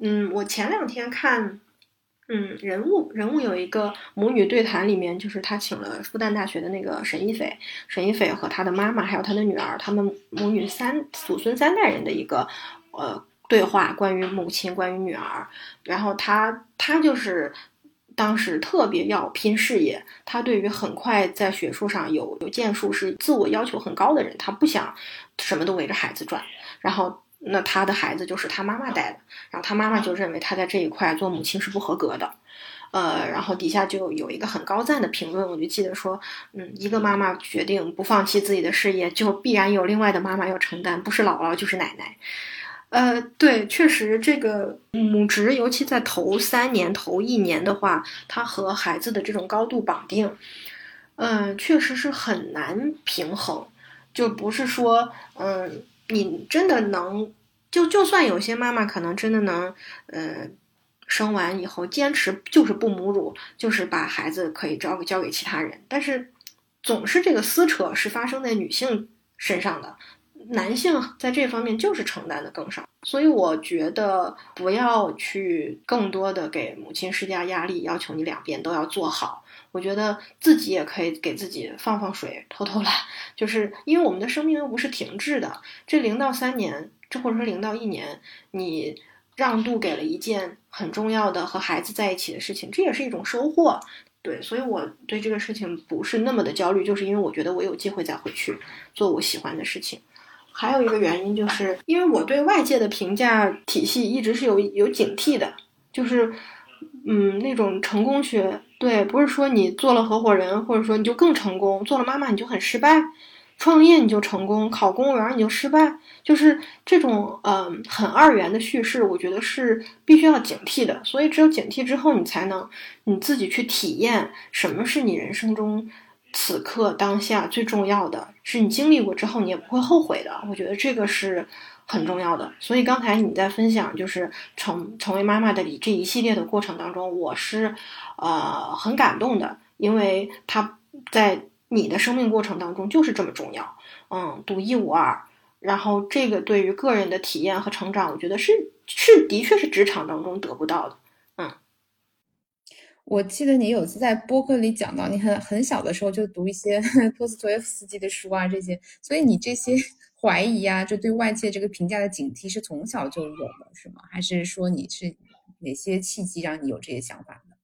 嗯，我前两天看。嗯，人物人物有一个母女对谈，里面就是他请了复旦大学的那个沈一斐，沈一斐和他的妈妈还有他的女儿，他们母女三祖孙三代人的一个呃对话，关于母亲，关于女儿。然后他他就是当时特别要拼事业，他对于很快在学术上有有建树是自我要求很高的人，他不想什么都围着孩子转，然后。那他的孩子就是他妈妈带的，然后他妈妈就认为他在这一块做母亲是不合格的，呃，然后底下就有一个很高赞的评论，我就记得说，嗯，一个妈妈决定不放弃自己的事业，就必然有另外的妈妈要承担，不是姥姥就是奶奶，呃，对，确实这个母职，尤其在头三年、头一年的话，它和孩子的这种高度绑定，嗯，确实是很难平衡，就不是说，嗯。你真的能，就就算有些妈妈可能真的能，呃，生完以后坚持就是不母乳，就是把孩子可以交给交给其他人，但是总是这个撕扯是发生在女性身上的，男性在这方面就是承担的更少，所以我觉得不要去更多的给母亲施加压力，要求你两边都要做好。我觉得自己也可以给自己放放水、偷偷懒，就是因为我们的生命又不是停滞的。这零到三年，这或者说零到一年，你让渡给了一件很重要的和孩子在一起的事情，这也是一种收获。对，所以我对这个事情不是那么的焦虑，就是因为我觉得我有机会再回去做我喜欢的事情。还有一个原因，就是因为我对外界的评价体系一直是有有警惕的，就是嗯，那种成功学。对，不是说你做了合伙人，或者说你就更成功；做了妈妈你就很失败，创业你就成功，考公务员你就失败，就是这种嗯很二元的叙事，我觉得是必须要警惕的。所以只有警惕之后，你才能你自己去体验什么是你人生中此刻当下最重要的，是你经历过之后你也不会后悔的。我觉得这个是。很重要的，所以刚才你在分享就是成成为妈妈的这一系列的过程当中，我是呃很感动的，因为他在你的生命过程当中就是这么重要，嗯，独一无二。然后这个对于个人的体验和成长，我觉得是是的确是职场当中得不到的。我记得你有次在播客里讲到，你很很小的时候就读一些 *laughs* 托斯托耶夫斯基的书啊，这些，所以你这些。*laughs* 怀疑啊，就对外界这个评价的警惕是从小就有的，是吗？还是说你是哪些契机让你有这些想法的？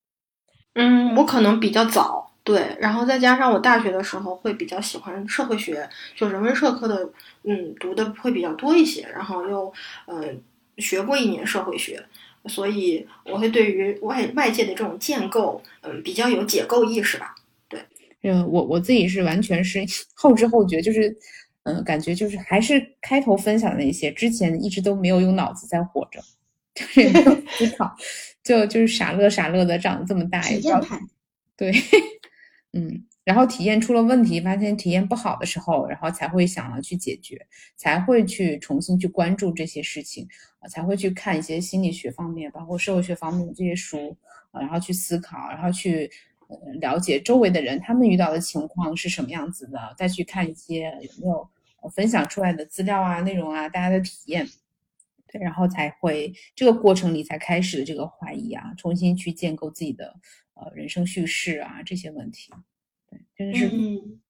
嗯，我可能比较早，对，然后再加上我大学的时候会比较喜欢社会学，就人文社科的，嗯，读的会比较多一些，然后又呃学过一年社会学，所以我会对于外外界的这种建构，嗯，比较有解构意识吧。对，嗯，我我自己是完全是后知后觉，就是。嗯，感觉就是还是开头分享的那些，之前一直都没有用脑子在活着，就是没有思考，就就是傻乐傻乐的长得这么大，体验派，对，*laughs* 嗯，然后体验出了问题，发现体验不好的时候，然后才会想要去解决，才会去重新去关注这些事情啊，才会去看一些心理学方面，包括社会学方面的这些书啊，然后去思考，然后去。呃了解周围的人他们遇到的情况是什么样子的，再去看一些有没有分享出来的资料啊、内容啊、大家的体验，对，然后才会这个过程里才开始的这个怀疑啊，重新去建构自己的呃人生叙事啊这些问题，真的是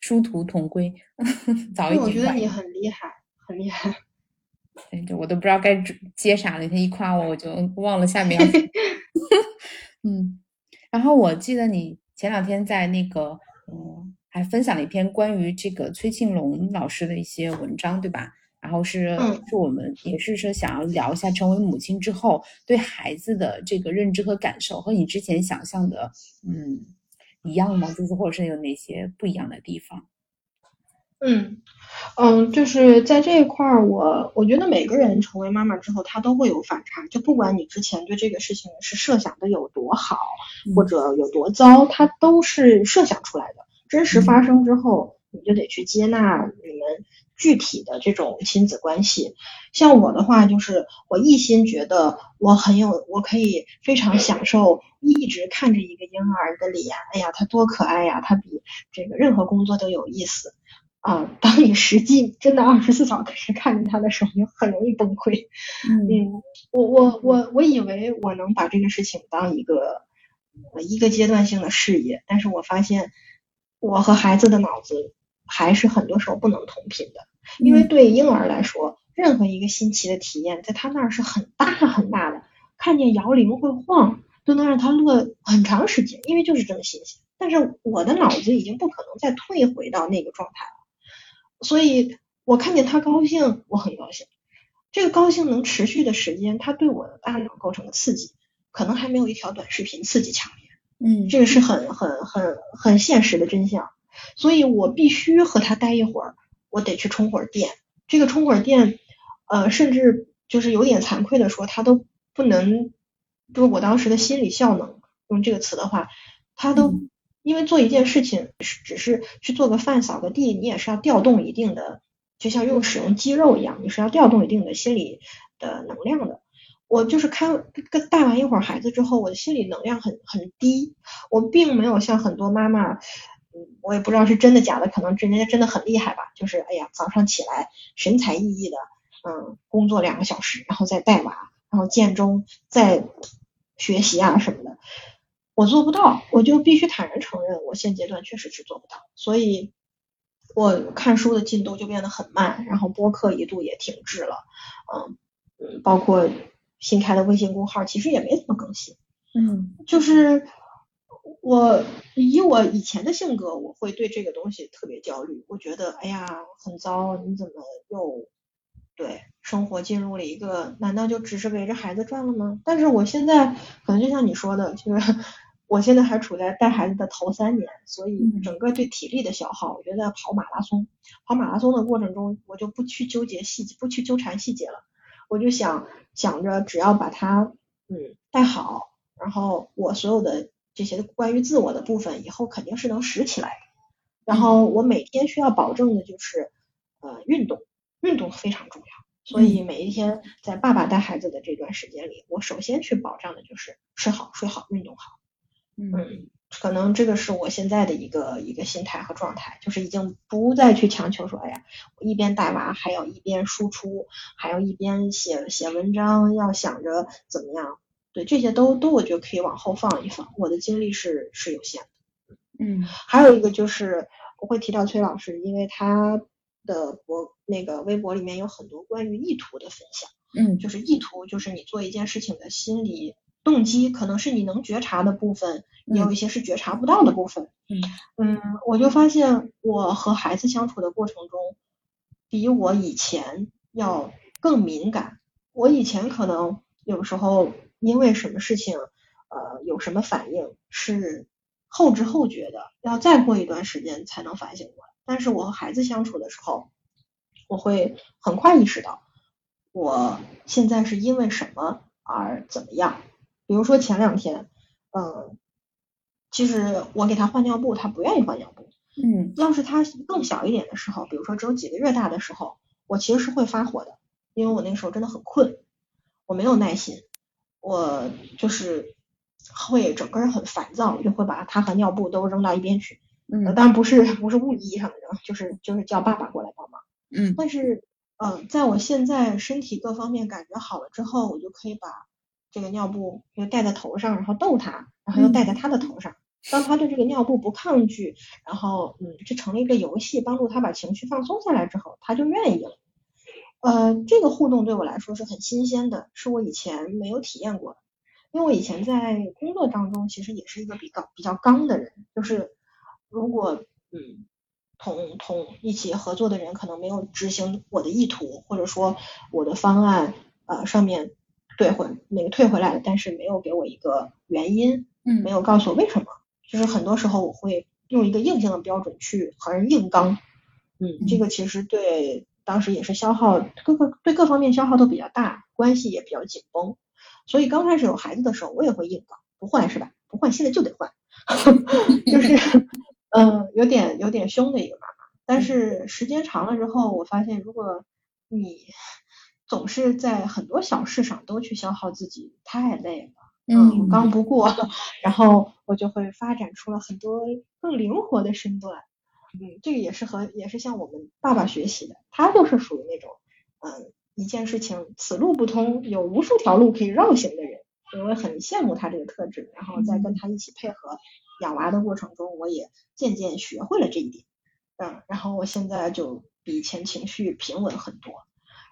殊途同归，*laughs* 早一点。我觉得你很厉害，很厉害。*laughs* 对，就我都不知道该接啥了。他一夸我，我就忘了下面。*laughs* 嗯，然后我记得你前两天在那个，嗯，还分享了一篇关于这个崔庆龙老师的一些文章，对吧？然后是是我们也是说想要聊一下成为母亲之后对孩子的这个认知和感受，和你之前想象的，嗯，一样吗？就是或者是有哪些不一样的地方？嗯。嗯，就是在这一块儿，我我觉得每个人成为妈妈之后，她都会有反差。就不管你之前对这个事情是设想的有多好，或者有多糟，它都是设想出来的。真实发生之后，你就得去接纳你们具体的这种亲子关系。像我的话，就是我一心觉得我很有，我可以非常享受一直看着一个婴儿的脸，哎呀，他多可爱呀，他比这个任何工作都有意思。啊，当你实际真的二十四小时看着他的时候，就很容易崩溃。嗯，我我我我以为我能把这个事情当一个一个阶段性的事业，但是我发现我和孩子的脑子还是很多时候不能同频的。因为对婴儿来说，任何一个新奇的体验，在他那儿是很大很大的。看见摇铃会晃，都能让他乐很长时间，因为就是这么新鲜。但是我的脑子已经不可能再退回到那个状态了。所以，我看见他高兴，我很高兴。这个高兴能持续的时间，它对我的大脑构成的刺激，可能还没有一条短视频刺激强烈。嗯，这个是很很很很现实的真相。所以我必须和他待一会儿，我得去充会儿电。这个充会儿电，呃，甚至就是有点惭愧的说，它都不能，就是我当时的心理效能，用这个词的话，它都。因为做一件事情是只是去做个饭、扫个地，你也是要调动一定的，就像用使用肌肉一样，你是要调动一定的心理的能量的。我就是看跟带完一会儿孩子之后，我的心理能量很很低。我并没有像很多妈妈，嗯，我也不知道是真的假的，可能人家真的很厉害吧。就是哎呀，早上起来神采奕奕的，嗯，工作两个小时，然后再带娃，然后建中再学习啊什么的。我做不到，我就必须坦然承认，我现阶段确实是做不到，所以我看书的进度就变得很慢，然后播客一度也停滞了，嗯嗯，包括新开的微信公号其实也没怎么更新，嗯，就是我以我以前的性格，我会对这个东西特别焦虑，我觉得哎呀很糟，你怎么又对生活进入了一个，难道就只是围着孩子转了吗？但是我现在可能就像你说的，就是。我现在还处在带孩子的头三年，所以整个对体力的消耗，我觉得跑马拉松，跑马拉松的过程中，我就不去纠结细节，不去纠缠细节了，我就想想着只要把它嗯带好，然后我所有的这些关于自我的部分，以后肯定是能拾起来的。然后我每天需要保证的就是呃运动，运动非常重要，所以每一天在爸爸带孩子的这段时间里，我首先去保障的就是吃好、睡好、运动好。嗯，可能这个是我现在的一个一个心态和状态，就是已经不再去强求说，哎呀，我一边带娃，还要一边输出，还要一边写写文章，要想着怎么样，对这些都都我觉得可以往后放一放，我的精力是是有限的。嗯，还有一个就是我会提到崔老师，因为他的博那个微博里面有很多关于意图的分享。嗯，就是意图，就是你做一件事情的心理。动机可能是你能觉察的部分，也有一些是觉察不到的部分。嗯嗯，我就发现我和孩子相处的过程中，比我以前要更敏感。我以前可能有时候因为什么事情，呃，有什么反应是后知后觉的，要再过一段时间才能反省过来。但是我和孩子相处的时候，我会很快意识到，我现在是因为什么而怎么样。比如说前两天，嗯，其实我给他换尿布，他不愿意换尿布。嗯，要是他更小一点的时候，比如说只有几个月大的时候，我其实是会发火的，因为我那时候真的很困，我没有耐心，我就是会整个人很烦躁，我就会把他和尿布都扔到一边去。嗯当然不是不是物理意义上的扔，就是就是叫爸爸过来帮忙。嗯但是，呃，在我现在身体各方面感觉好了之后，我就可以把这个尿布就戴在头上，然后逗他，然后又戴在他的头上。当他对这个尿布不抗拒，然后嗯，就成了一个游戏，帮助他把情绪放松下来之后，他就愿意了。呃，这个互动对我来说是很新鲜的，是我以前没有体验过的。因为我以前在工作当中其实也是一个比较比较刚的人，就是如果嗯同同一起合作的人可能没有执行我的意图，或者说我的方案呃上面退回那个退回来了，但是没有给我一个原因，嗯没有告诉我为什么，就是很多时候我会用一个硬性的标准去和人硬刚，嗯，这个其实对当时也是消耗各个对各方面消耗都比较大，关系也比较紧绷，所以刚开始有孩子的时候我也会硬刚，不换是吧？不换现在就得换，*laughs* 就是嗯有点有点凶的一个妈妈，但是时间长了之后，我发现如果你总是在很多小事上都去消耗自己，太累了。嗯，刚不过，*laughs* 然后我就会发展出了很多更灵活的身段。嗯，这个也是和也是向我们爸爸学习的，他就是属于那种，嗯，一件事情此路不通，有无数条路可以绕行的人。我也很羡慕他这个特质，然后在跟他一起配合养娃的过程中，我也渐渐学会了这一点。嗯，然后我现在就比以前情绪平稳很多。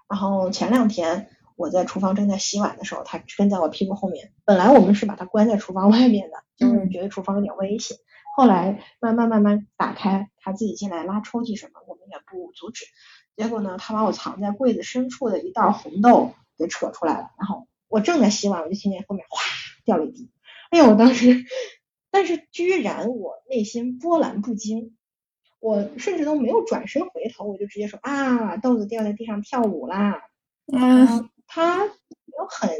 然后前两天我在厨房正在洗碗的时候，他跟在我屁股后面。本来我们是把他关在厨房外面的，就是觉得厨房有点危险。后来慢慢慢慢打开，他自己进来拉抽屉什么，我们也不阻止。结果呢，他把我藏在柜子深处的一袋红豆给扯出来了。然后我正在洗碗，我就听见后面哗掉了一地。哎呦，我当时，但是居然我内心波澜不惊。我甚至都没有转身回头，我就直接说啊，豆子掉在地上跳舞啦。嗯，他没有很，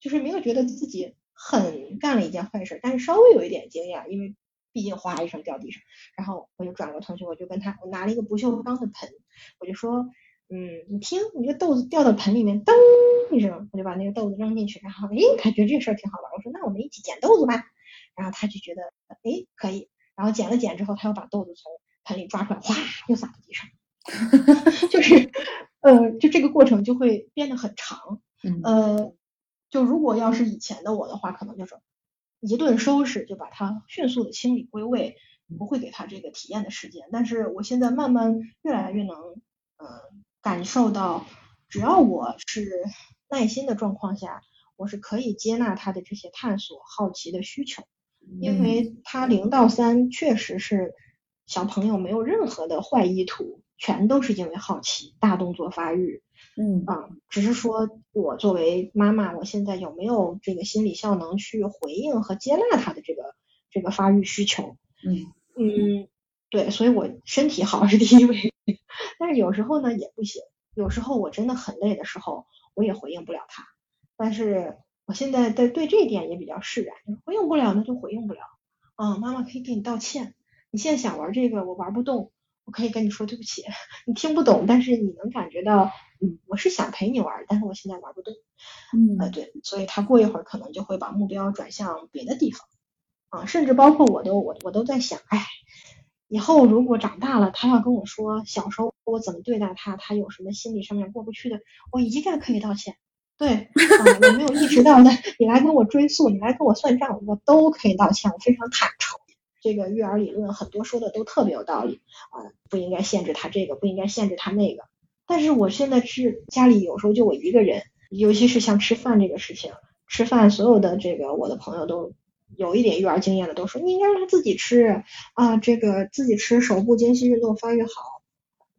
就是没有觉得自己很干了一件坏事，但是稍微有一点惊讶，因为毕竟哗一声掉地上。然后我就转过头去，我就跟他，我拿了一个不锈钢的盆，我就说，嗯，你听，你这个豆子掉到盆里面，噔一声，我就把那个豆子扔进去，然后诶，他觉得这事儿挺好玩，我说那我们一起捡豆子吧。然后他就觉得诶可以，然后捡了捡之后，他又把豆子从盆里抓出来，哗，又撒到地上，*laughs* 就是，呃，就这个过程就会变得很长，嗯。呃，就如果要是以前的我的话，可能就是一顿收拾就把它迅速的清理归位，不会给他这个体验的时间。但是我现在慢慢越来越能，呃，感受到，只要我是耐心的状况下，我是可以接纳他的这些探索、好奇的需求。因为他零到三确实是小朋友没有任何的坏意图，全都是因为好奇，大动作发育。嗯啊，只是说我作为妈妈，我现在有没有这个心理效能去回应和接纳他的这个这个发育需求？嗯嗯，对，所以我身体好是第一位，*laughs* 但是有时候呢也不行，有时候我真的很累的时候，我也回应不了他，但是。我现在在对这一点也比较释然，回应不了那就回应不了。嗯，妈妈可以给你道歉。你现在想玩这个，我玩不动，我可以跟你说对不起。你听不懂，但是你能感觉到，嗯，我是想陪你玩，但是我现在玩不动。嗯呃，对，所以他过一会儿可能就会把目标转向别的地方。啊，甚至包括我都我我都在想，哎，以后如果长大了，他要跟我说小时候我怎么对待他，他有什么心理上面过不去的，我一概可以道歉。对，*laughs* 啊，我没有意识到的，你来跟我追溯，你来跟我算账，我都可以道歉，我非常坦诚。这个育儿理论很多说的都特别有道理啊，不应该限制他这个，不应该限制他那个。但是我现在是家里有时候就我一个人，尤其是像吃饭这个事情，吃饭所有的这个我的朋友都有一点育儿经验的都说，你应该让他自己吃啊，这个自己吃手部间隙运动发育好。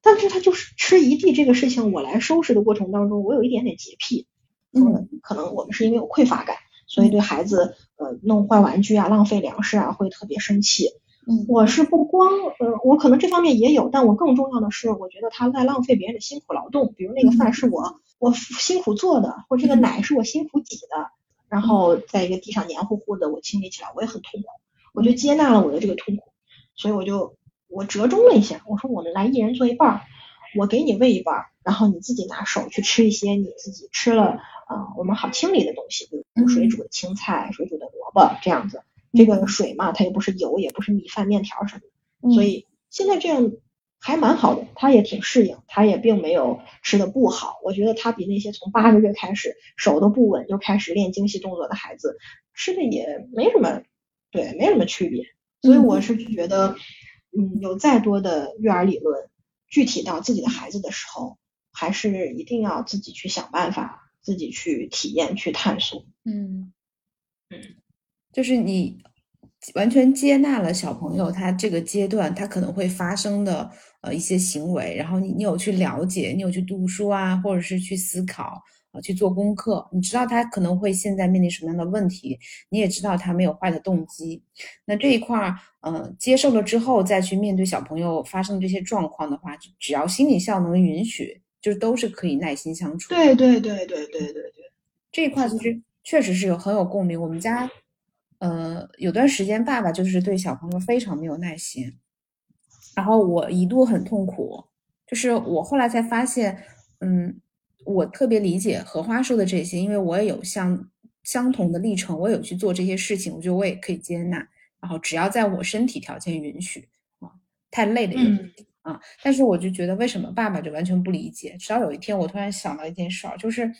但是他就是吃一地这个事情，我来收拾的过程当中，我有一点点洁癖。嗯，可能我们是因为有匮乏感，所以对孩子呃弄坏玩具啊、浪费粮食啊会特别生气。嗯我是不光呃，我可能这方面也有，但我更重要的是，我觉得他在浪费别人的辛苦劳动。比如那个饭是我我辛苦做的，或者这个奶是我辛苦挤的，然后在一个地上黏糊糊的，我清理起来我也很痛苦。我就接纳了我的这个痛苦，所以我就我折中了一下，我说我们来一人做一半儿，我给你喂一半儿，然后你自己拿手去吃一些你自己吃了。啊、呃，我们好清理的东西，比如水煮的青菜、水煮的萝卜，这样子。这个水嘛，它又不是油，也不是米饭、面条什么的，所以现在这样还蛮好的，他也挺适应，他也并没有吃的不好。我觉得他比那些从八个月开始手都不稳就开始练精细动作的孩子吃的也没什么，对，没什么区别。所以我是觉得，嗯，有再多的育儿理论，具体到自己的孩子的时候，还是一定要自己去想办法，自己去体验、去探索。嗯嗯。就是你完全接纳了小朋友他这个阶段他可能会发生的呃一些行为，然后你你有去了解，你有去读书啊，或者是去思考啊，去做功课，你知道他可能会现在面临什么样的问题，你也知道他没有坏的动机。那这一块儿呃接受了之后，再去面对小朋友发生这些状况的话，只要心理效能允许，就是都是可以耐心相处。对对对对对对对，这一块其实确实是有很有共鸣。我们家。呃，有段时间爸爸就是对小朋友非常没有耐心，然后我一度很痛苦。就是我后来才发现，嗯，我特别理解荷花说的这些，因为我也有相相同的历程，我有去做这些事情，我觉得我也可以接纳。然后只要在我身体条件允许啊，太累的原因啊，但是我就觉得为什么爸爸就完全不理解？直到有一天我突然想到一件事儿，就是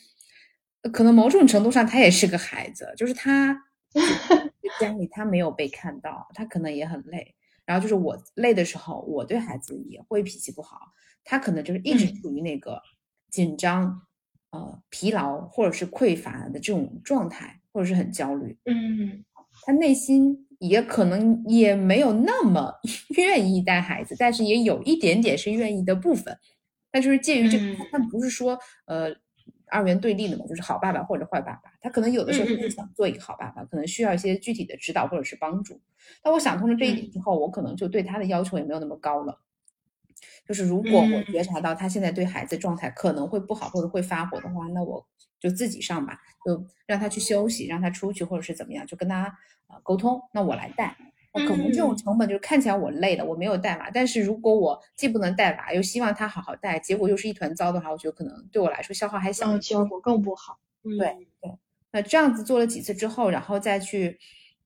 可能某种程度上他也是个孩子，就是他。*laughs* 家里他没有被看到，他可能也很累。然后就是我累的时候，我对孩子也会脾气不好。他可能就是一直处于那个紧张、呃疲劳或者是匮乏的这种状态，或者是很焦虑。嗯，他内心也可能也没有那么 *laughs* 愿意带孩子，但是也有一点点是愿意的部分。但就是介于这个，他不是说呃。二元对立的嘛，就是好爸爸或者坏爸爸。他可能有的时候不想做一个好爸爸，可能需要一些具体的指导或者是帮助。当我想通了这一点之后，我可能就对他的要求也没有那么高了。就是如果我觉察到他现在对孩子状态可能会不好或者会发火的话，那我就自己上吧，就让他去休息，让他出去或者是怎么样，就跟他呃沟通。那我来带。可能这种成本就是看起来我累了，我没有带娃，但是如果我既不能带娃，又希望他好好带，结果又是一团糟的话，我觉得可能对我来说消耗还小，效果更不好。对对，那这样子做了几次之后，然后再去，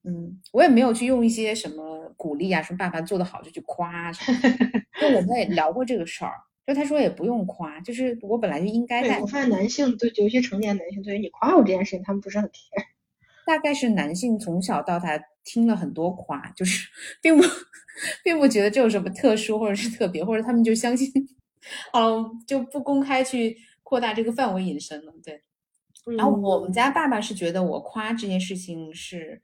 嗯，我也没有去用一些什么鼓励啊，什么爸爸做得好就去夸什么，*laughs* 就我们也聊过这个事儿，就他说也不用夸，就是我本来就应该带。我发现男性对，尤其成年男性对于你夸我这件事情，他们不是很 care。*laughs* 大概是男性从小到大听了很多夸，就是并不并不觉得这有什么特殊或者是特别，或者他们就相信，嗯，就不公开去扩大这个范围引申了。对，然后我们家爸爸是觉得我夸这件事情是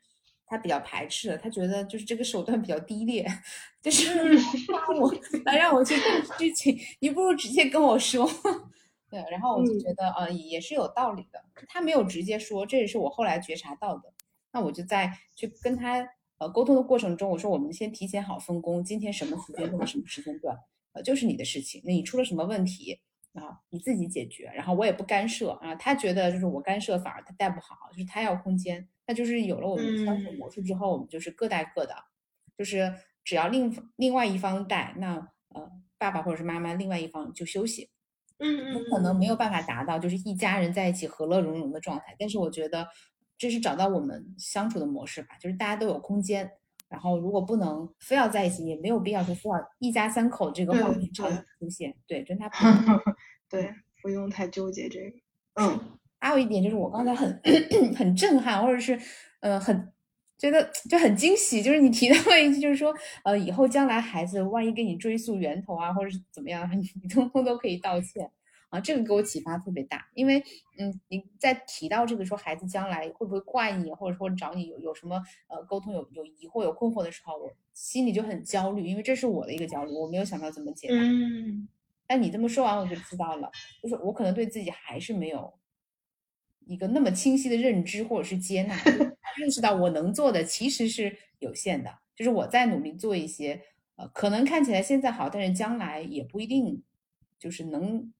他比较排斥的，他觉得就是这个手段比较低劣，*laughs* 就是让我 *laughs* 来让我去干事情，你不如直接跟我说。*laughs* 对，然后我就觉得，呃，也是有道理的。他没有直接说，这也是我后来觉察到的。那我就在去跟他呃沟通的过程中，我说我们先提前好分工，今天什么时间段什么时间段，呃，就是你的事情。那你出了什么问题啊，你自己解决，然后我也不干涉啊。他觉得就是我干涉反而他带不好，就是他要空间。那就是有了我们相处模式之后，我们就是各带各的，就是只要另另外一方带，那呃爸爸或者是妈妈另外一方就休息。嗯。嗯，可能没有办法达到就是一家人在一起和乐融融的状态，但是我觉得这是找到我们相处的模式吧，就是大家都有空间，然后如果不能非要在一起，也没有必要说非要一家三口这个话题常出现，对，真他 *laughs* 对，不用太纠结这个。嗯，*laughs* 还有一点就是我刚才很 *coughs* 很震撼，或者是呃很。觉得就很惊喜，就是你提到了一句，就是说，呃，以后将来孩子万一给你追溯源头啊，或者是怎么样，*laughs* 你你通通都可以道歉啊，这个给我启发特别大。因为，嗯，你在提到这个说孩子将来会不会怪你，或者说找你有有什么呃沟通有有疑惑有困惑的时候，我心里就很焦虑，因为这是我的一个焦虑，我没有想到怎么解答。嗯，但你这么说完，我就知道了，就是我可能对自己还是没有。一个那么清晰的认知或者是接纳，*laughs* 认识到我能做的其实是有限的，就是我在努力做一些，呃，可能看起来现在好，但是将来也不一定就是能，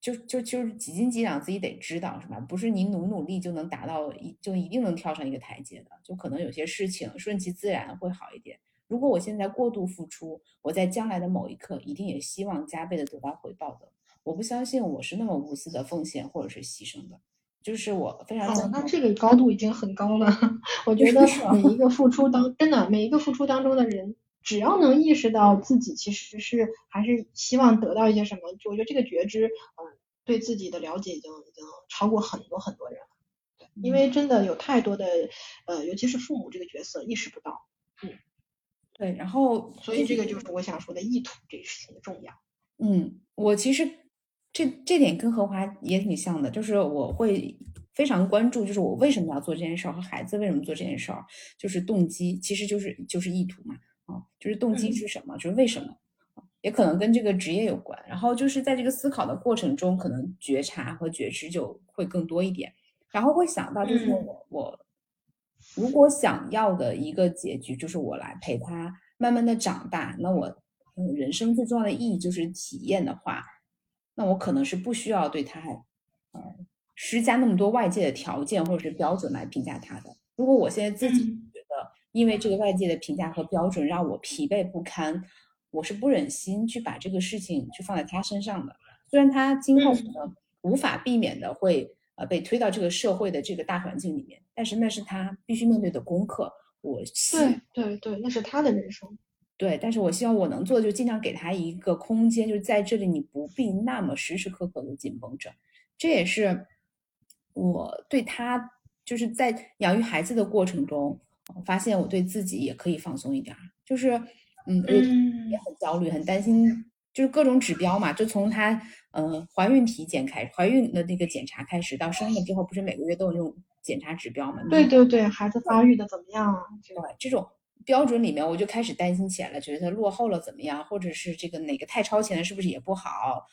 就就就是几斤几两自己得知道是吧？不是你努努力就能达到一就一定能跳上一个台阶的，就可能有些事情顺其自然会好一点。如果我现在过度付出，我在将来的某一刻一定也希望加倍的得到回报的。我不相信我是那么无私的奉献或者是牺牲的。就是我非常哦，那这个高度已经很高了。*laughs* 我觉得每一个付出当真的每一个付出当中的人，只要能意识到自己其实是还是希望得到一些什么，我觉得这个觉知，嗯，对自己的了解已经已经超过很多很多人了。对因为真的有太多的呃，尤其是父母这个角色意识不到，嗯，对，然后所以这个就是我想说的意图这个事情的重要。嗯，我其实这这点跟何华也挺像的，就是我会非常关注，就是我为什么要做这件事儿，和孩子为什么做这件事儿，就是动机，其实就是就是意图嘛，啊，就是动机是什么，就是为什么，也可能跟这个职业有关。然后就是在这个思考的过程中，可能觉察和觉知就会更多一点。然后会想到，就是我我如果想要的一个结局，就是我来陪他慢慢的长大，那我人生最重要的意义就是体验的话，那我可能是不需要对他呃施加那么多外界的条件或者是标准来评价他的。如果我现在自己觉得，因为这个外界的评价和标准让我疲惫不堪，我是不忍心去把这个事情去放在他身上的。虽然他今后可能无法避免的会。呃，被推到这个社会的这个大环境里面，但是那是他必须面对的功课。我对对对，那是他的人生。对，但是我希望我能做的就尽量给他一个空间，就是在这里你不必那么时时刻刻的紧绷着。这也是我对他就是在养育孩子的过程中，我发现我对自己也可以放松一点。就是嗯，也很焦虑，很担心。就是各种指标嘛，就从他呃怀孕体检开，怀孕的那个检查开始，到生了之后，不是每个月都有那种检查指标嘛？对对对，孩子发育的怎么样啊？对，这种标准里面，我就开始担心起来了，觉得他落后了怎么样，或者是这个哪个太超前了，是不是也不好？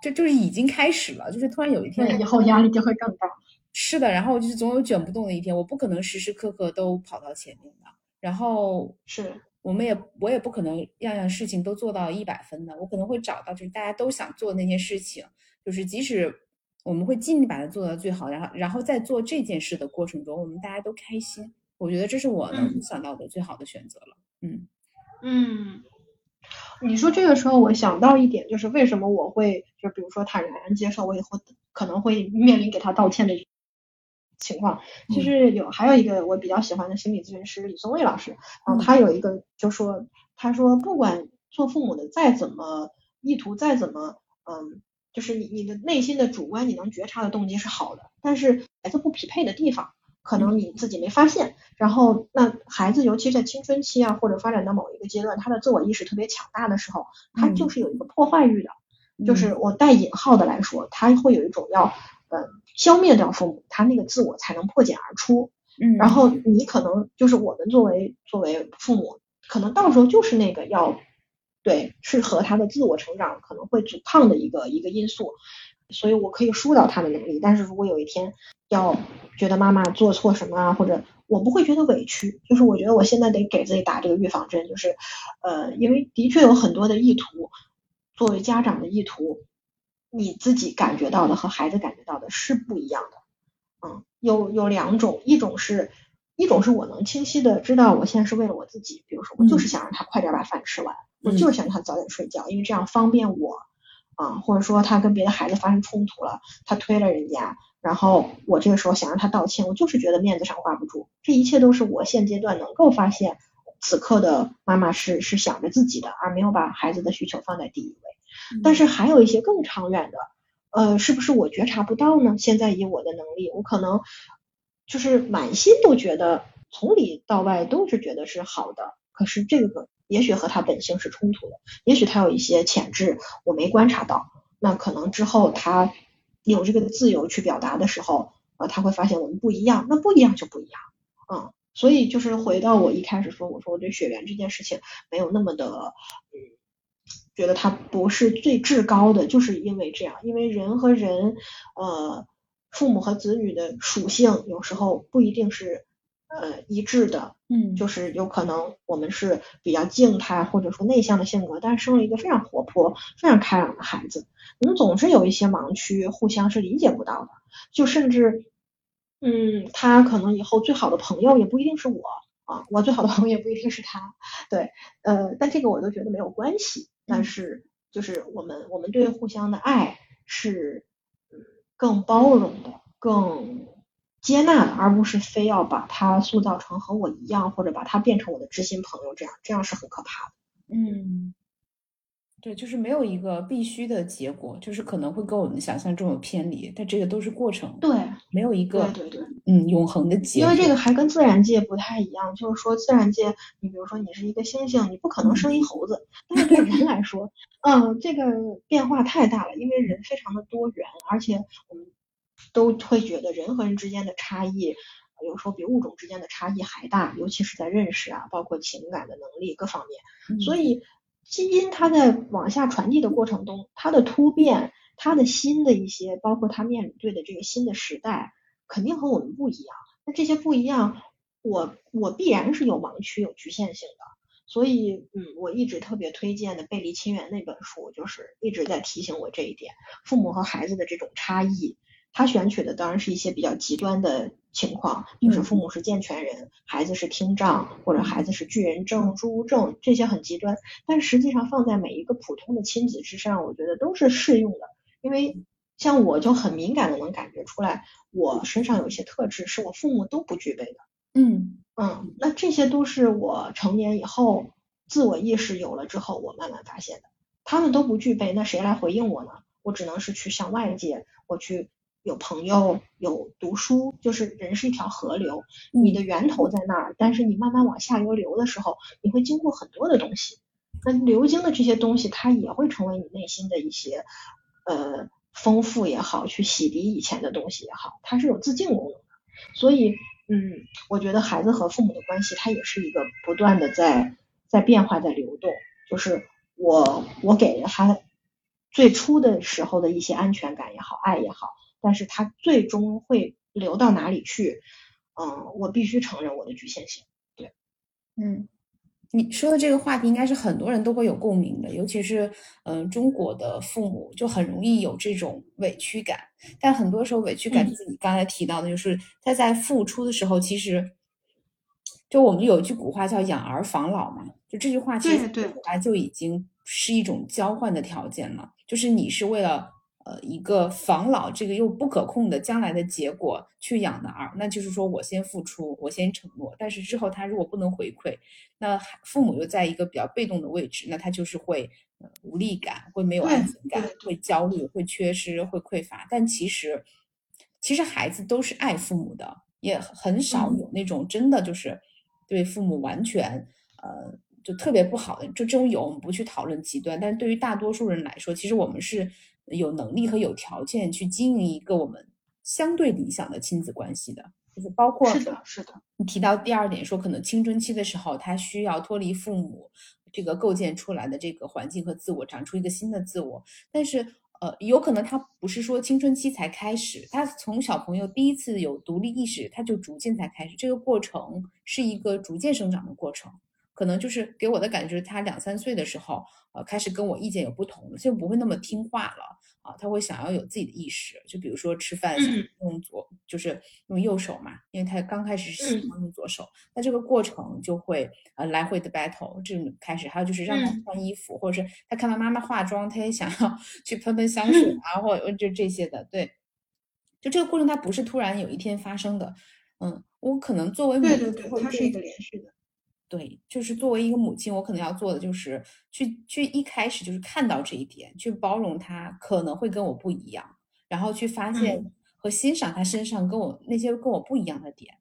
这就是已经开始了，就是突然有一天，以后压力就会更大。是的，然后就是总有卷不动的一天，我不可能时时刻刻都跑到前面的，然后是。我们也我也不可能样样事情都做到一百分的，我可能会找到就是大家都想做的那件事情，就是即使我们会尽力把它做到最好，然后然后在做这件事的过程中，我们大家都开心，我觉得这是我能想到的最好的选择了。嗯嗯，你说这个时候我想到一点，就是为什么我会就比如说坦然接受我以后可能会面临给他道歉的。情况就是有还有一个我比较喜欢的心理咨询师李松蔚老师，然后他有一个就说，他说不管做父母的再怎么意图再怎么嗯，就是你你的内心的主观你能觉察的动机是好的，但是孩子不匹配的地方，可能你自己没发现，然后那孩子尤其在青春期啊或者发展到某一个阶段，他的自我意识特别强大的时候，他就是有一个破坏欲的，就是我带引号的来说，他会有一种要。嗯，消灭掉父母，他那个自我才能破茧而出。嗯，然后你可能就是我们作为作为父母，可能到时候就是那个要对是和他的自我成长可能会阻抗的一个一个因素。所以我可以疏导他的能力，但是如果有一天要觉得妈妈做错什么啊，或者我不会觉得委屈，就是我觉得我现在得给自己打这个预防针，就是呃，因为的确有很多的意图，作为家长的意图。你自己感觉到的和孩子感觉到的是不一样的，嗯，有有两种，一种是，一种是我能清晰的知道我现在是为了我自己，比如说我就是想让他快点把饭吃完，我就是想让他早点睡觉，因为这样方便我，啊，或者说他跟别的孩子发生冲突了，他推了人家，然后我这个时候想让他道歉，我就是觉得面子上挂不住，这一切都是我现阶段能够发现，此刻的妈妈是是想着自己的，而没有把孩子的需求放在第一位。但是还有一些更长远的，呃，是不是我觉察不到呢？现在以我的能力，我可能就是满心都觉得从里到外都是觉得是好的，可是这个也许和他本性是冲突的，也许他有一些潜质我没观察到，那可能之后他有这个自由去表达的时候，呃，他会发现我们不一样，那不一样就不一样，嗯，所以就是回到我一开始说，我说我对血缘这件事情没有那么的，嗯。觉得它不是最至高的，就是因为这样，因为人和人，呃，父母和子女的属性有时候不一定是呃一致的，嗯，就是有可能我们是比较静态或者说内向的性格，但是生了一个非常活泼、非常开朗的孩子，我们总是有一些盲区，互相是理解不到的，就甚至，嗯，他可能以后最好的朋友也不一定是我啊，我最好的朋友也不一定是他，对，呃，但这个我都觉得没有关系。但是，就是我们我们对互相的爱是嗯更包容的，更接纳的，而不是非要把他塑造成和我一样，或者把他变成我的知心朋友，这样这样是很可怕的。嗯。对，就是没有一个必须的结果，就是可能会跟我们想象中有偏离，但这个都是过程。对，没有一个对对对，嗯，永恒的结。因为这个还跟自然界不太一样，就是说自然界，你比如说你是一个猩猩，你不可能生一猴子，但是对人来说，嗯，这个变化太大了，因为人非常的多元，而且我们都会觉得人和人之间的差异，有时候比物种之间的差异还大，尤其是在认识啊，包括情感的能力各方面，所以。基因它在往下传递的过程中，它的突变，它的新的一些，包括它面对的这个新的时代，肯定和我们不一样。那这些不一样，我我必然是有盲区、有局限性的。所以，嗯，我一直特别推荐的《背离亲缘》那本书，就是一直在提醒我这一点：父母和孩子的这种差异。他选取的当然是一些比较极端的情况，就是父母是健全人，孩子是听障，或者孩子是巨人症、侏儒症，这些很极端。但实际上放在每一个普通的亲子之上，我觉得都是适用的。因为像我就很敏感的能感觉出来，我身上有一些特质是我父母都不具备的。嗯嗯，那这些都是我成年以后自我意识有了之后，我慢慢发现的。他们都不具备，那谁来回应我呢？我只能是去向外界，我去。有朋友，有读书，就是人是一条河流，你的源头在那儿，但是你慢慢往下游流的时候，你会经过很多的东西，那流经的这些东西，它也会成为你内心的一些呃丰富也好，去洗涤以前的东西也好，它是有自净功能的。所以，嗯，我觉得孩子和父母的关系，它也是一个不断的在在变化，在流动。就是我我给了他最初的时候的一些安全感也好，爱也好。但是它最终会流到哪里去？嗯，我必须承认我的局限性。对，嗯，你说的这个话题应该是很多人都会有共鸣的，尤其是嗯中国的父母就很容易有这种委屈感。但很多时候委屈感就是你刚才提到的，就是他在付出的时候，其实就我们有一句古话叫“养儿防老”嘛，就这句话其实本来就已经是一种交换的条件了，就是你是为了。呃，一个防老这个又不可控的将来的结果去养的儿，那就是说我先付出，我先承诺，但是之后他如果不能回馈，那父母又在一个比较被动的位置，那他就是会无力感，会没有安全感，会焦虑，会缺失，会匮乏。但其实，其实孩子都是爱父母的，也很少有那种真的就是对父母完全呃就特别不好的，就这种有我们不去讨论极端，但是对于大多数人来说，其实我们是。有能力和有条件去经营一个我们相对理想的亲子关系的，就是包括是的，是的。你提到第二点说，可能青春期的时候，他需要脱离父母这个构建出来的这个环境和自我，长出一个新的自我。但是，呃，有可能他不是说青春期才开始，他从小朋友第一次有独立意识，他就逐渐才开始。这个过程是一个逐渐生长的过程。可能就是给我的感觉，就是他两三岁的时候，呃，开始跟我意见有不同了，就不会那么听话了啊，他会想要有自己的意识，就比如说吃饭用左，就是用右手嘛，因为他刚开始是喜欢用左手，那这个过程就会呃来回的 battle 这种开始，还有就是让他穿衣服，或者是他看到妈妈化妆，他也想要去喷喷香水啊，或者就这些的，对，就这个过程它不是突然有一天发生的，嗯，我可能作为对对对，它是一个连续的。对，就是作为一个母亲，我可能要做的就是去去一开始就是看到这一点，去包容他可能会跟我不一样，然后去发现和欣赏他身上跟我那些跟我不一样的点。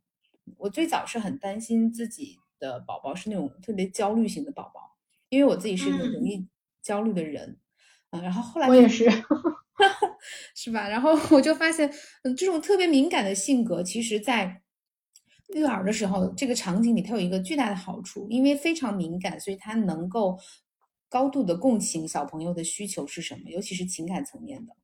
我最早是很担心自己的宝宝是那种特别焦虑型的宝宝，因为我自己是一个容易焦虑的人啊。然后后来我也是，*laughs* 是吧？然后我就发现，嗯，这种特别敏感的性格，其实在。育儿的时候，这个场景里它有一个巨大的好处，因为非常敏感，所以它能够高度的共情小朋友的需求是什么，尤其是情感层面的。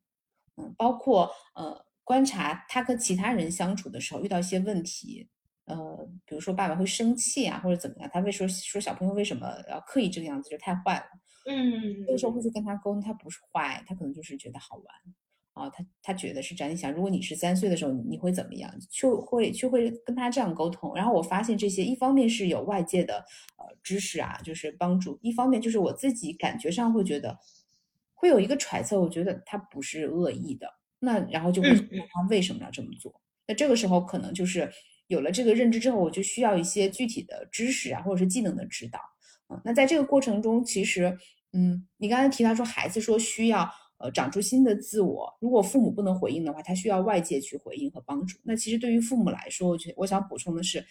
嗯，包括呃观察他跟其他人相处的时候遇到一些问题，呃，比如说爸爸会生气啊，或者怎么样，他会说说小朋友为什么要刻意这个样子，就太坏了。嗯，有时候会去跟他沟通，他不是坏，他可能就是觉得好玩。啊，他他觉得是这样。你想，如果你是三岁的时候，你会怎么样？就会就会跟他这样沟通。然后我发现这些，一方面是有外界的呃知识啊，就是帮助；一方面就是我自己感觉上会觉得会有一个揣测，我觉得他不是恶意的，那然后就会问他为什么要这么做。那这个时候可能就是有了这个认知之后，我就需要一些具体的知识啊，或者是技能的指导。嗯，那在这个过程中，其实，嗯，你刚才提到说孩子说需要呃长出新的自我，如果父母不能回应的话，他需要外界去回应和帮助。那其实对于父母来说，我觉得我想补充的是，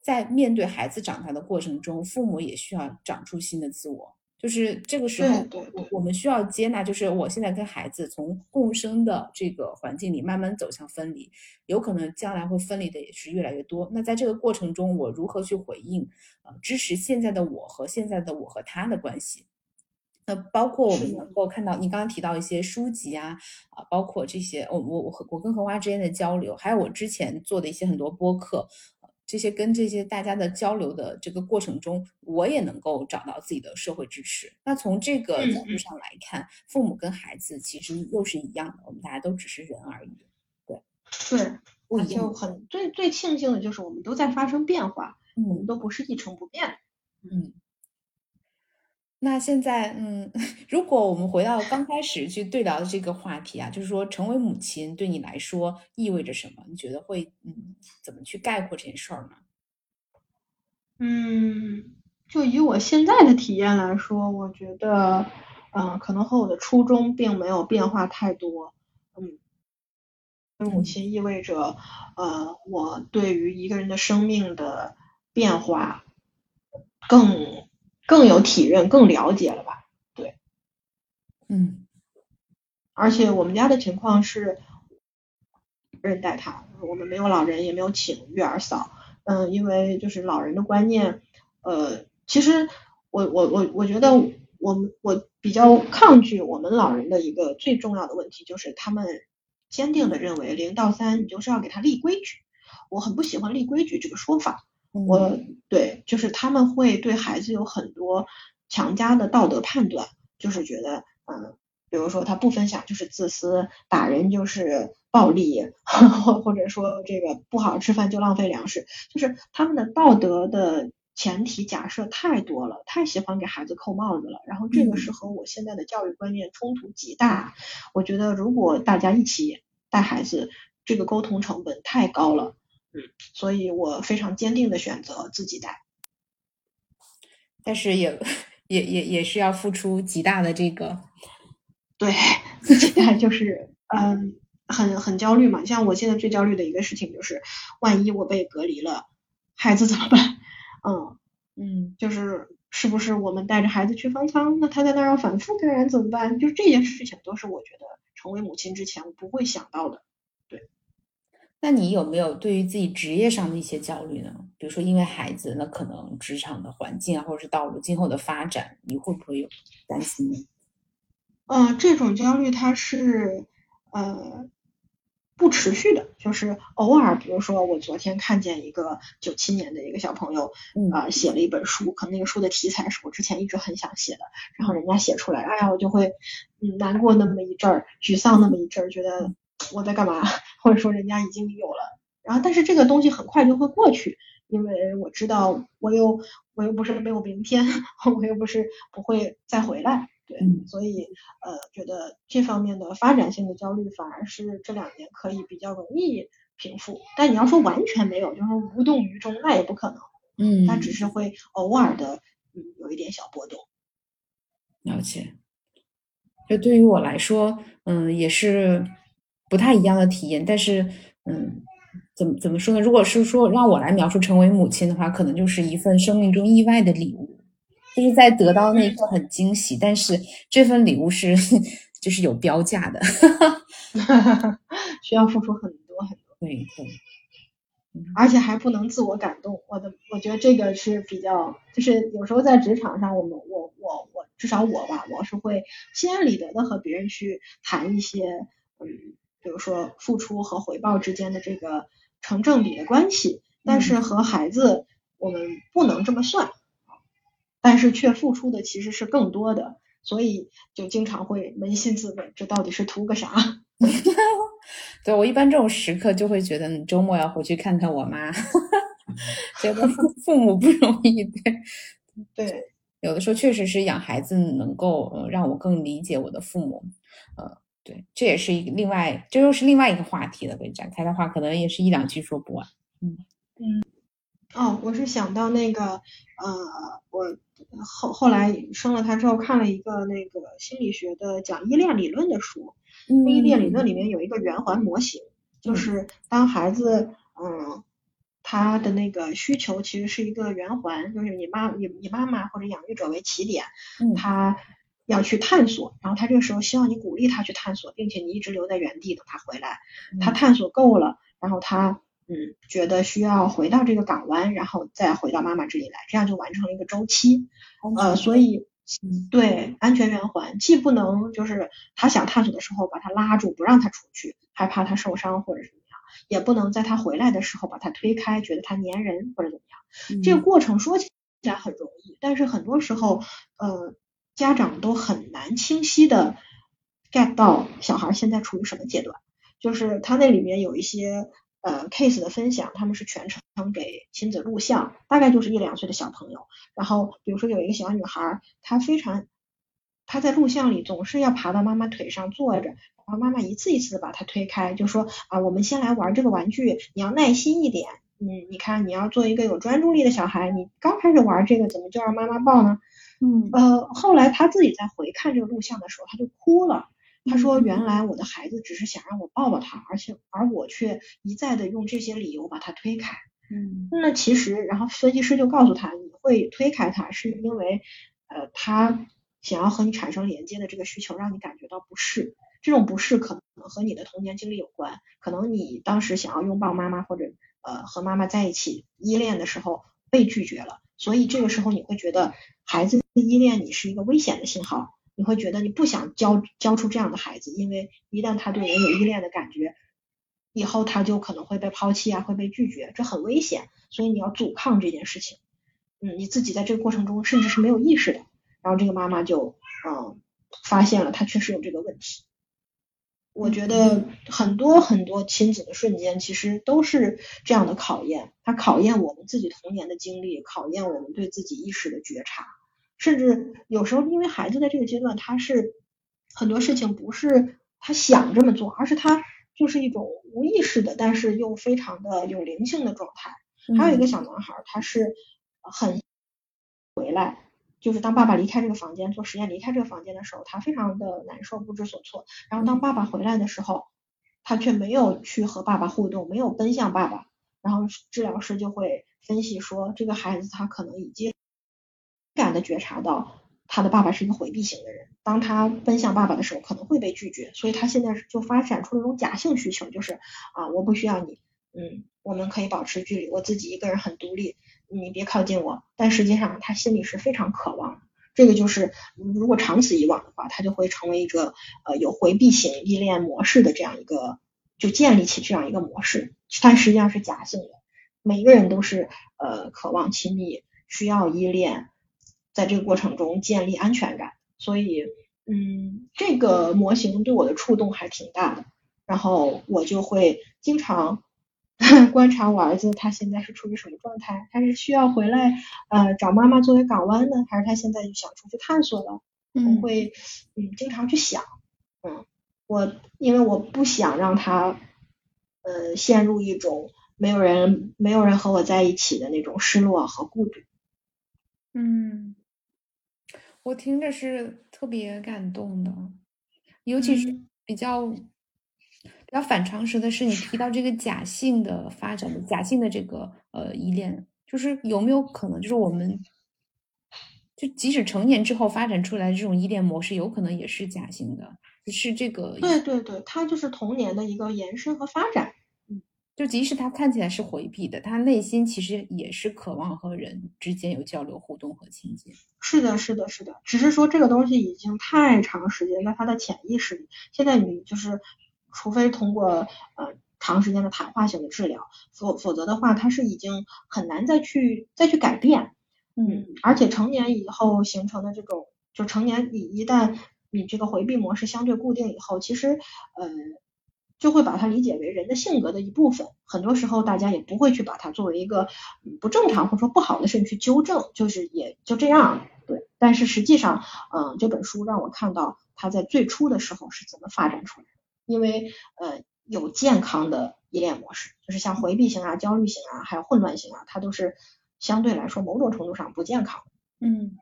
在面对孩子长大的过程中，父母也需要长出新的自我。就是这个时候，我我们需要接纳，就是我现在跟孩子从共生的这个环境里慢慢走向分离，有可能将来会分离的也是越来越多。那在这个过程中，我如何去回应，呃，支持现在的我和现在的我和他的关系？那包括我们能够看到，你刚刚提到一些书籍啊，啊，包括这些，我我我和我跟荷花之间的交流，还有我之前做的一些很多播客。这些跟这些大家的交流的这个过程中，我也能够找到自己的社会支持。那从这个角度上来看，父母跟孩子其实又是一样的，我们大家都只是人而已。对，对，我就很最最庆幸的就是我们都在发生变化，我们都不是一成不变。嗯。那现在，嗯，*laughs* 如果我们回到刚开始去对聊的这个话题啊，就是说成为母亲对你来说意味着什么？你觉得会，嗯，怎么去概括这件事儿呢？嗯，就以我现在的体验来说，我觉得，嗯，可能和我的初衷并没有变化太多。嗯，母亲意味着，呃，我对于一个人的生命的变化更。更有体认，更了解了吧？对，嗯，而且我们家的情况是，人带他，我们没有老人，也没有请育儿嫂。嗯，因为就是老人的观念，呃，其实我我我我觉得我们我比较抗拒我们老人的一个最重要的问题，就是他们坚定的认为零到三你就是要给他立规矩，我很不喜欢立规矩这个说法。我对，就是他们会对孩子有很多强加的道德判断，就是觉得，嗯，比如说他不分享就是自私，打人就是暴力，或 *laughs* 或者说这个不好好吃饭就浪费粮食，就是他们的道德的前提假设太多了，太喜欢给孩子扣帽子了。然后这个是和我现在的教育观念冲突极大。我觉得如果大家一起带孩子，这个沟通成本太高了。嗯，所以我非常坚定的选择自己带，但是也也也也是要付出极大的这个，对自己带就是嗯很很焦虑嘛。像我现在最焦虑的一个事情就是，万一我被隔离了，孩子怎么办？嗯嗯，就是是不是我们带着孩子去方舱，那他在那儿要反复感染怎么办？就是这件事情都是我觉得成为母亲之前我不会想到的。那你有没有对于自己职业上的一些焦虑呢？比如说因为孩子，那可能职场的环境啊，或者是道路今后的发展，你会不会有担心呢？嗯，这种焦虑它是呃不持续的，就是偶尔，比如说我昨天看见一个九七年的一个小朋友啊写了一本书，可能那个书的题材是我之前一直很想写的，然后人家写出来，哎呀，我就会嗯难过那么一阵儿，沮丧那么一阵儿，觉得。我在干嘛？或者说人家已经有了，然后但是这个东西很快就会过去，因为我知道我又我又不是没有明天，*laughs* 我又不是不会再回来，对，所以呃觉得这方面的发展性的焦虑反而是这两年可以比较容易平复。但你要说完全没有，就是无动于衷，那也不可能，嗯，它只是会偶尔的嗯有一点小波动。了解，这对于我来说，嗯，也是。不太一样的体验，但是，嗯，怎么怎么说呢？如果是说让我来描述成为母亲的话，可能就是一份生命中意外的礼物，就是在得到那一刻很惊喜，但是这份礼物是就是有标价的，*laughs* *laughs* 需要付出很多很多，对对，而且还不能自我感动。我的我觉得这个是比较，就是有时候在职场上，我们我我我至少我吧，我是会心安理得的和别人去谈一些，嗯。比如说付出和回报之间的这个成正比的关系，但是和孩子我们不能这么算，但是却付出的其实是更多的，所以就经常会扪心自问，这到底是图个啥？*laughs* 对我一般这种时刻就会觉得，你周末要回去看看我妈，*laughs* 觉得父父母不容易，对对，有的时候确实是养孩子能够让我更理解我的父母，呃。对，这也是一个另外，这又是另外一个话题了。被展开的话，可能也是一两句说不完。嗯嗯。哦，我是想到那个，呃，我后后来生了他之后看了一个那个心理学的讲依恋理论的书。依恋理论里面有一个圆环模型，就是当孩子，嗯，他的那个需求其实是一个圆环，就是你妈你你妈妈或者养育者为起点，他要去探索，然后他这个时候希望你鼓励他去探索，并且你一直留在原地等他回来，他探索够了，然后他嗯觉得需要回到这个港湾，然后再回到妈妈这里来，这样就完成了一个周期，呃，所以。对，安全圆环既不能就是他想探索的时候把他拉住不让他出去，害怕他受伤或者怎么样，也不能在他回来的时候把他推开，觉得他粘人或者怎么样。这个过程说起来很容易，但是很多时候呃家长都很难清晰的 get 到小孩现在处于什么阶段，就是他那里面有一些。呃，case 的分享，他们是全程给亲子录像，大概就是一两岁的小朋友。然后，比如说有一个小女孩，她非常，她在录像里总是要爬到妈妈腿上坐着，然后妈妈一次一次的把她推开，就说啊，我们先来玩这个玩具，你要耐心一点。嗯，你看你要做一个有专注力的小孩，你刚开始玩这个，怎么就让妈妈抱呢？嗯，呃，后来他自己在回看这个录像的时候，他就哭了。他说：“原来我的孩子只是想让我抱抱他，而且而我却一再的用这些理由把他推开。嗯，那其实，然后分析师就告诉他，你会推开他，是因为呃他想要和你产生连接的这个需求让你感觉到不适。这种不适可能和你的童年经历有关，可能你当时想要拥抱妈妈或者呃和妈妈在一起依恋的时候被拒绝了，所以这个时候你会觉得孩子依恋你是一个危险的信号。”你会觉得你不想教教出这样的孩子，因为一旦他对人有依恋的感觉，以后他就可能会被抛弃啊，会被拒绝，这很危险。所以你要阻抗这件事情。嗯，你自己在这个过程中甚至是没有意识的，然后这个妈妈就嗯发现了他确实有这个问题。我觉得很多很多亲子的瞬间其实都是这样的考验，它考验我们自己童年的经历，考验我们对自己意识的觉察。甚至有时候，因为孩子在这个阶段，他是很多事情不是他想这么做，而是他就是一种无意识的，但是又非常的有灵性的状态。还有一个小男孩，他是很回来，就是当爸爸离开这个房间做实验离开这个房间的时候，他非常的难受，不知所措。然后当爸爸回来的时候，他却没有去和爸爸互动，没有奔向爸爸。然后治疗师就会分析说，这个孩子他可能已经。感的觉察到他的爸爸是一个回避型的人，当他奔向爸爸的时候可能会被拒绝，所以他现在就发展出了一种假性需求，就是啊我不需要你，嗯我们可以保持距离，我自己一个人很独立，你别靠近我。但实际上他心里是非常渴望，这个就是如果长此以往的话，他就会成为一个呃有回避型依恋模式的这样一个，就建立起这样一个模式，但实际上是假性的。每一个人都是呃渴望亲密，需要依恋。在这个过程中建立安全感，所以，嗯，这个模型对我的触动还挺大的。然后我就会经常 *laughs* 观察我儿子他现在是处于什么状态，他是需要回来呃找妈妈作为港湾呢，还是他现在就想出去探索了？我会嗯经常去想，嗯，我因为我不想让他呃陷入一种没有人没有人和我在一起的那种失落和孤独。嗯。我听着是特别感动的，尤其是比较比较反常识的是，你提到这个假性的发展的假性的这个呃依恋，就是有没有可能，就是我们就即使成年之后发展出来的这种依恋模式，有可能也是假性的，是这个？对对对，它就是童年的一个延伸和发展。就即使他看起来是回避的，他内心其实也是渴望和人之间有交流、互动和亲近。是的，是的，是的。只是说这个东西已经太长时间在他的潜意识里，现在你就是，除非通过呃长时间的谈话性的治疗，否否则的话，他是已经很难再去再去改变。嗯，而且成年以后形成的这种，就成年你一旦你这个回避模式相对固定以后，其实呃。就会把它理解为人的性格的一部分，很多时候大家也不会去把它作为一个不正常或者说不好的事情去纠正，就是也就这样，对，但是实际上，嗯，这本书让我看到他在最初的时候是怎么发展出来的，因为呃有健康的依恋模式，就是像回避型啊、焦虑型啊，还有混乱型啊，它都是相对来说某种程度上不健康。嗯。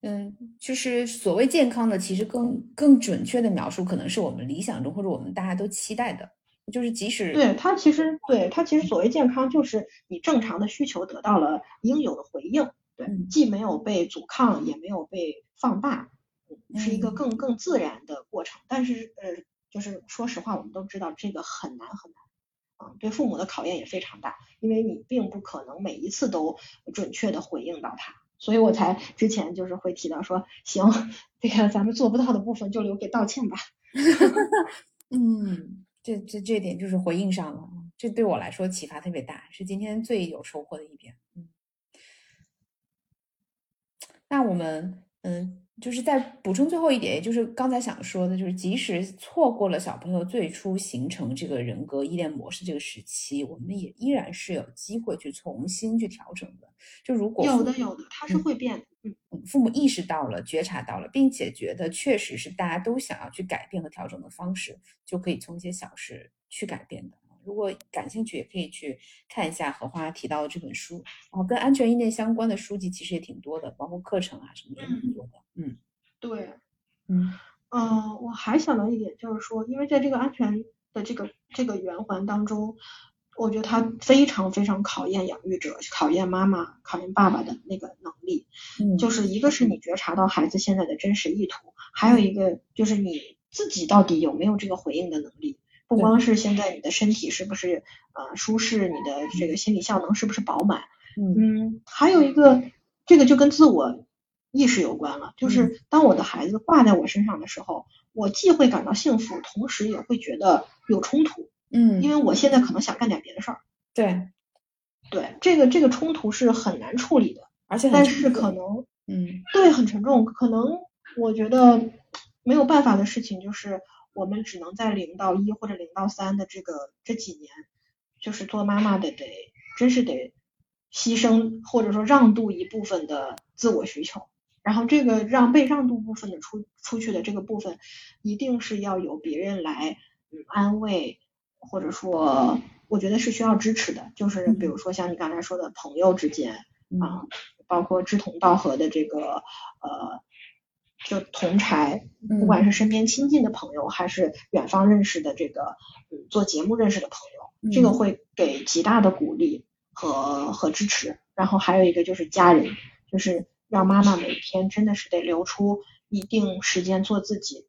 嗯，就是所谓健康的，其实更更准确的描述，可能是我们理想中或者我们大家都期待的，就是即使对它其实对它其实所谓健康，就是你正常的需求得到了应有的回应，对，既没有被阻抗，也没有被放大，是一个更更自然的过程。但是呃，就是说实话，我们都知道这个很难很难，啊，对父母的考验也非常大，因为你并不可能每一次都准确的回应到他。所以我才之前就是会提到说，行，这个咱们做不到的部分就留给道歉吧。*laughs* 嗯，这这这点就是回应上了，这对我来说启发特别大，是今天最有收获的一点。嗯，那我们嗯。就是在补充最后一点，也就是刚才想说的，就是即使错过了小朋友最初形成这个人格依恋模式这个时期，我们也依然是有机会去重新去调整的。就如果有的有的，它是会变的。嗯嗯，父母意识到了、觉察到了，并且觉得确实是大家都想要去改变和调整的方式，就可以从一些小事去改变的。如果感兴趣，也可以去看一下荷花提到的这本书。然后跟安全意念相关的书籍其实也挺多的，包括课程啊什么的挺多的。嗯，对，嗯嗯，我还想到一点，就是说，因为在这个安全的这个这个圆环当中，我觉得它非常非常考验养育者，考验妈妈、考验爸爸的那个能力。嗯，就是一个是你觉察到孩子现在的真实意图，还有一个就是你自己到底有没有这个回应的能力。不光是现在你的身体是不是呃舒适，你的这个心理效能是不是饱满，嗯，还有一个这个就跟自我意识有关了，就是当我的孩子挂在我身上的时候，我既会感到幸福，同时也会觉得有冲突，嗯，因为我现在可能想干点别的事儿，对，对，这个这个冲突是很难处理的，而且但是可能，嗯，对，很沉重，可能我觉得没有办法的事情就是。我们只能在零到一或者零到三的这个这几年，就是做妈妈的得真是得牺牲或者说让渡一部分的自我需求，然后这个让被让渡部分的出出去的这个部分，一定是要有别人来嗯安慰，或者说我觉得是需要支持的，就是比如说像你刚才说的朋友之间啊，包括志同道合的这个呃。就同柴，不管是身边亲近的朋友，还是远方认识的这个，嗯，做节目认识的朋友，这个会给极大的鼓励和和支持。然后还有一个就是家人，就是让妈妈每天真的是得留出一定时间做自己，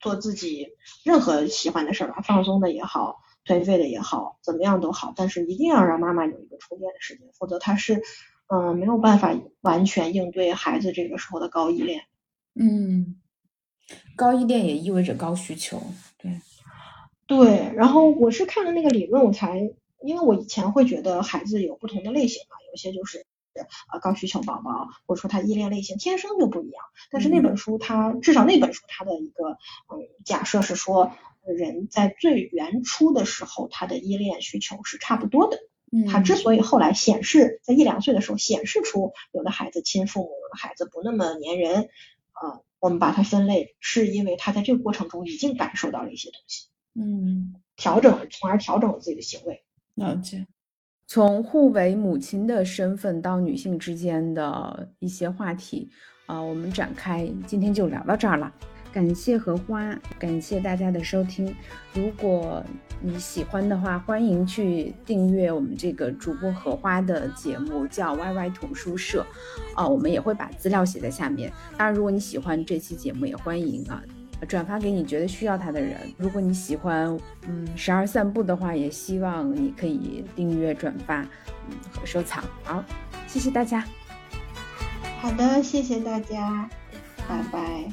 做自己任何喜欢的事儿吧，放松的也好，颓废的也好，怎么样都好，但是一定要让妈妈有一个充电的时间，否则她是嗯没有办法完全应对孩子这个时候的高依恋。嗯，高依恋也意味着高需求，对，对。然后我是看了那个理论，我才，因为我以前会觉得孩子有不同的类型嘛，有些就是啊高需求宝宝，或者说他依恋类型天生就不一样。但是那本书它至少那本书它的一个嗯假设是说，人在最原初的时候，他的依恋需求是差不多的。他之所以后来显示在一两岁的时候显示出有的孩子亲父母，有的孩子不那么粘人。啊，我们把它分类，是因为他在这个过程中已经感受到了一些东西，嗯，调整，从而调整了自己的行为。了解，从互为母亲的身份到女性之间的一些话题，啊，我们展开，今天就聊到这儿了。感谢荷花，感谢大家的收听。如果你喜欢的话，欢迎去订阅我们这个主播荷花的节目，叫 YY 童书社。啊，我们也会把资料写在下面。当然，如果你喜欢这期节目，也欢迎啊转发给你觉得需要它的人。如果你喜欢嗯十二散步的话，也希望你可以订阅、转发，嗯和收藏。好，谢谢大家。好的，谢谢大家。Bye bye.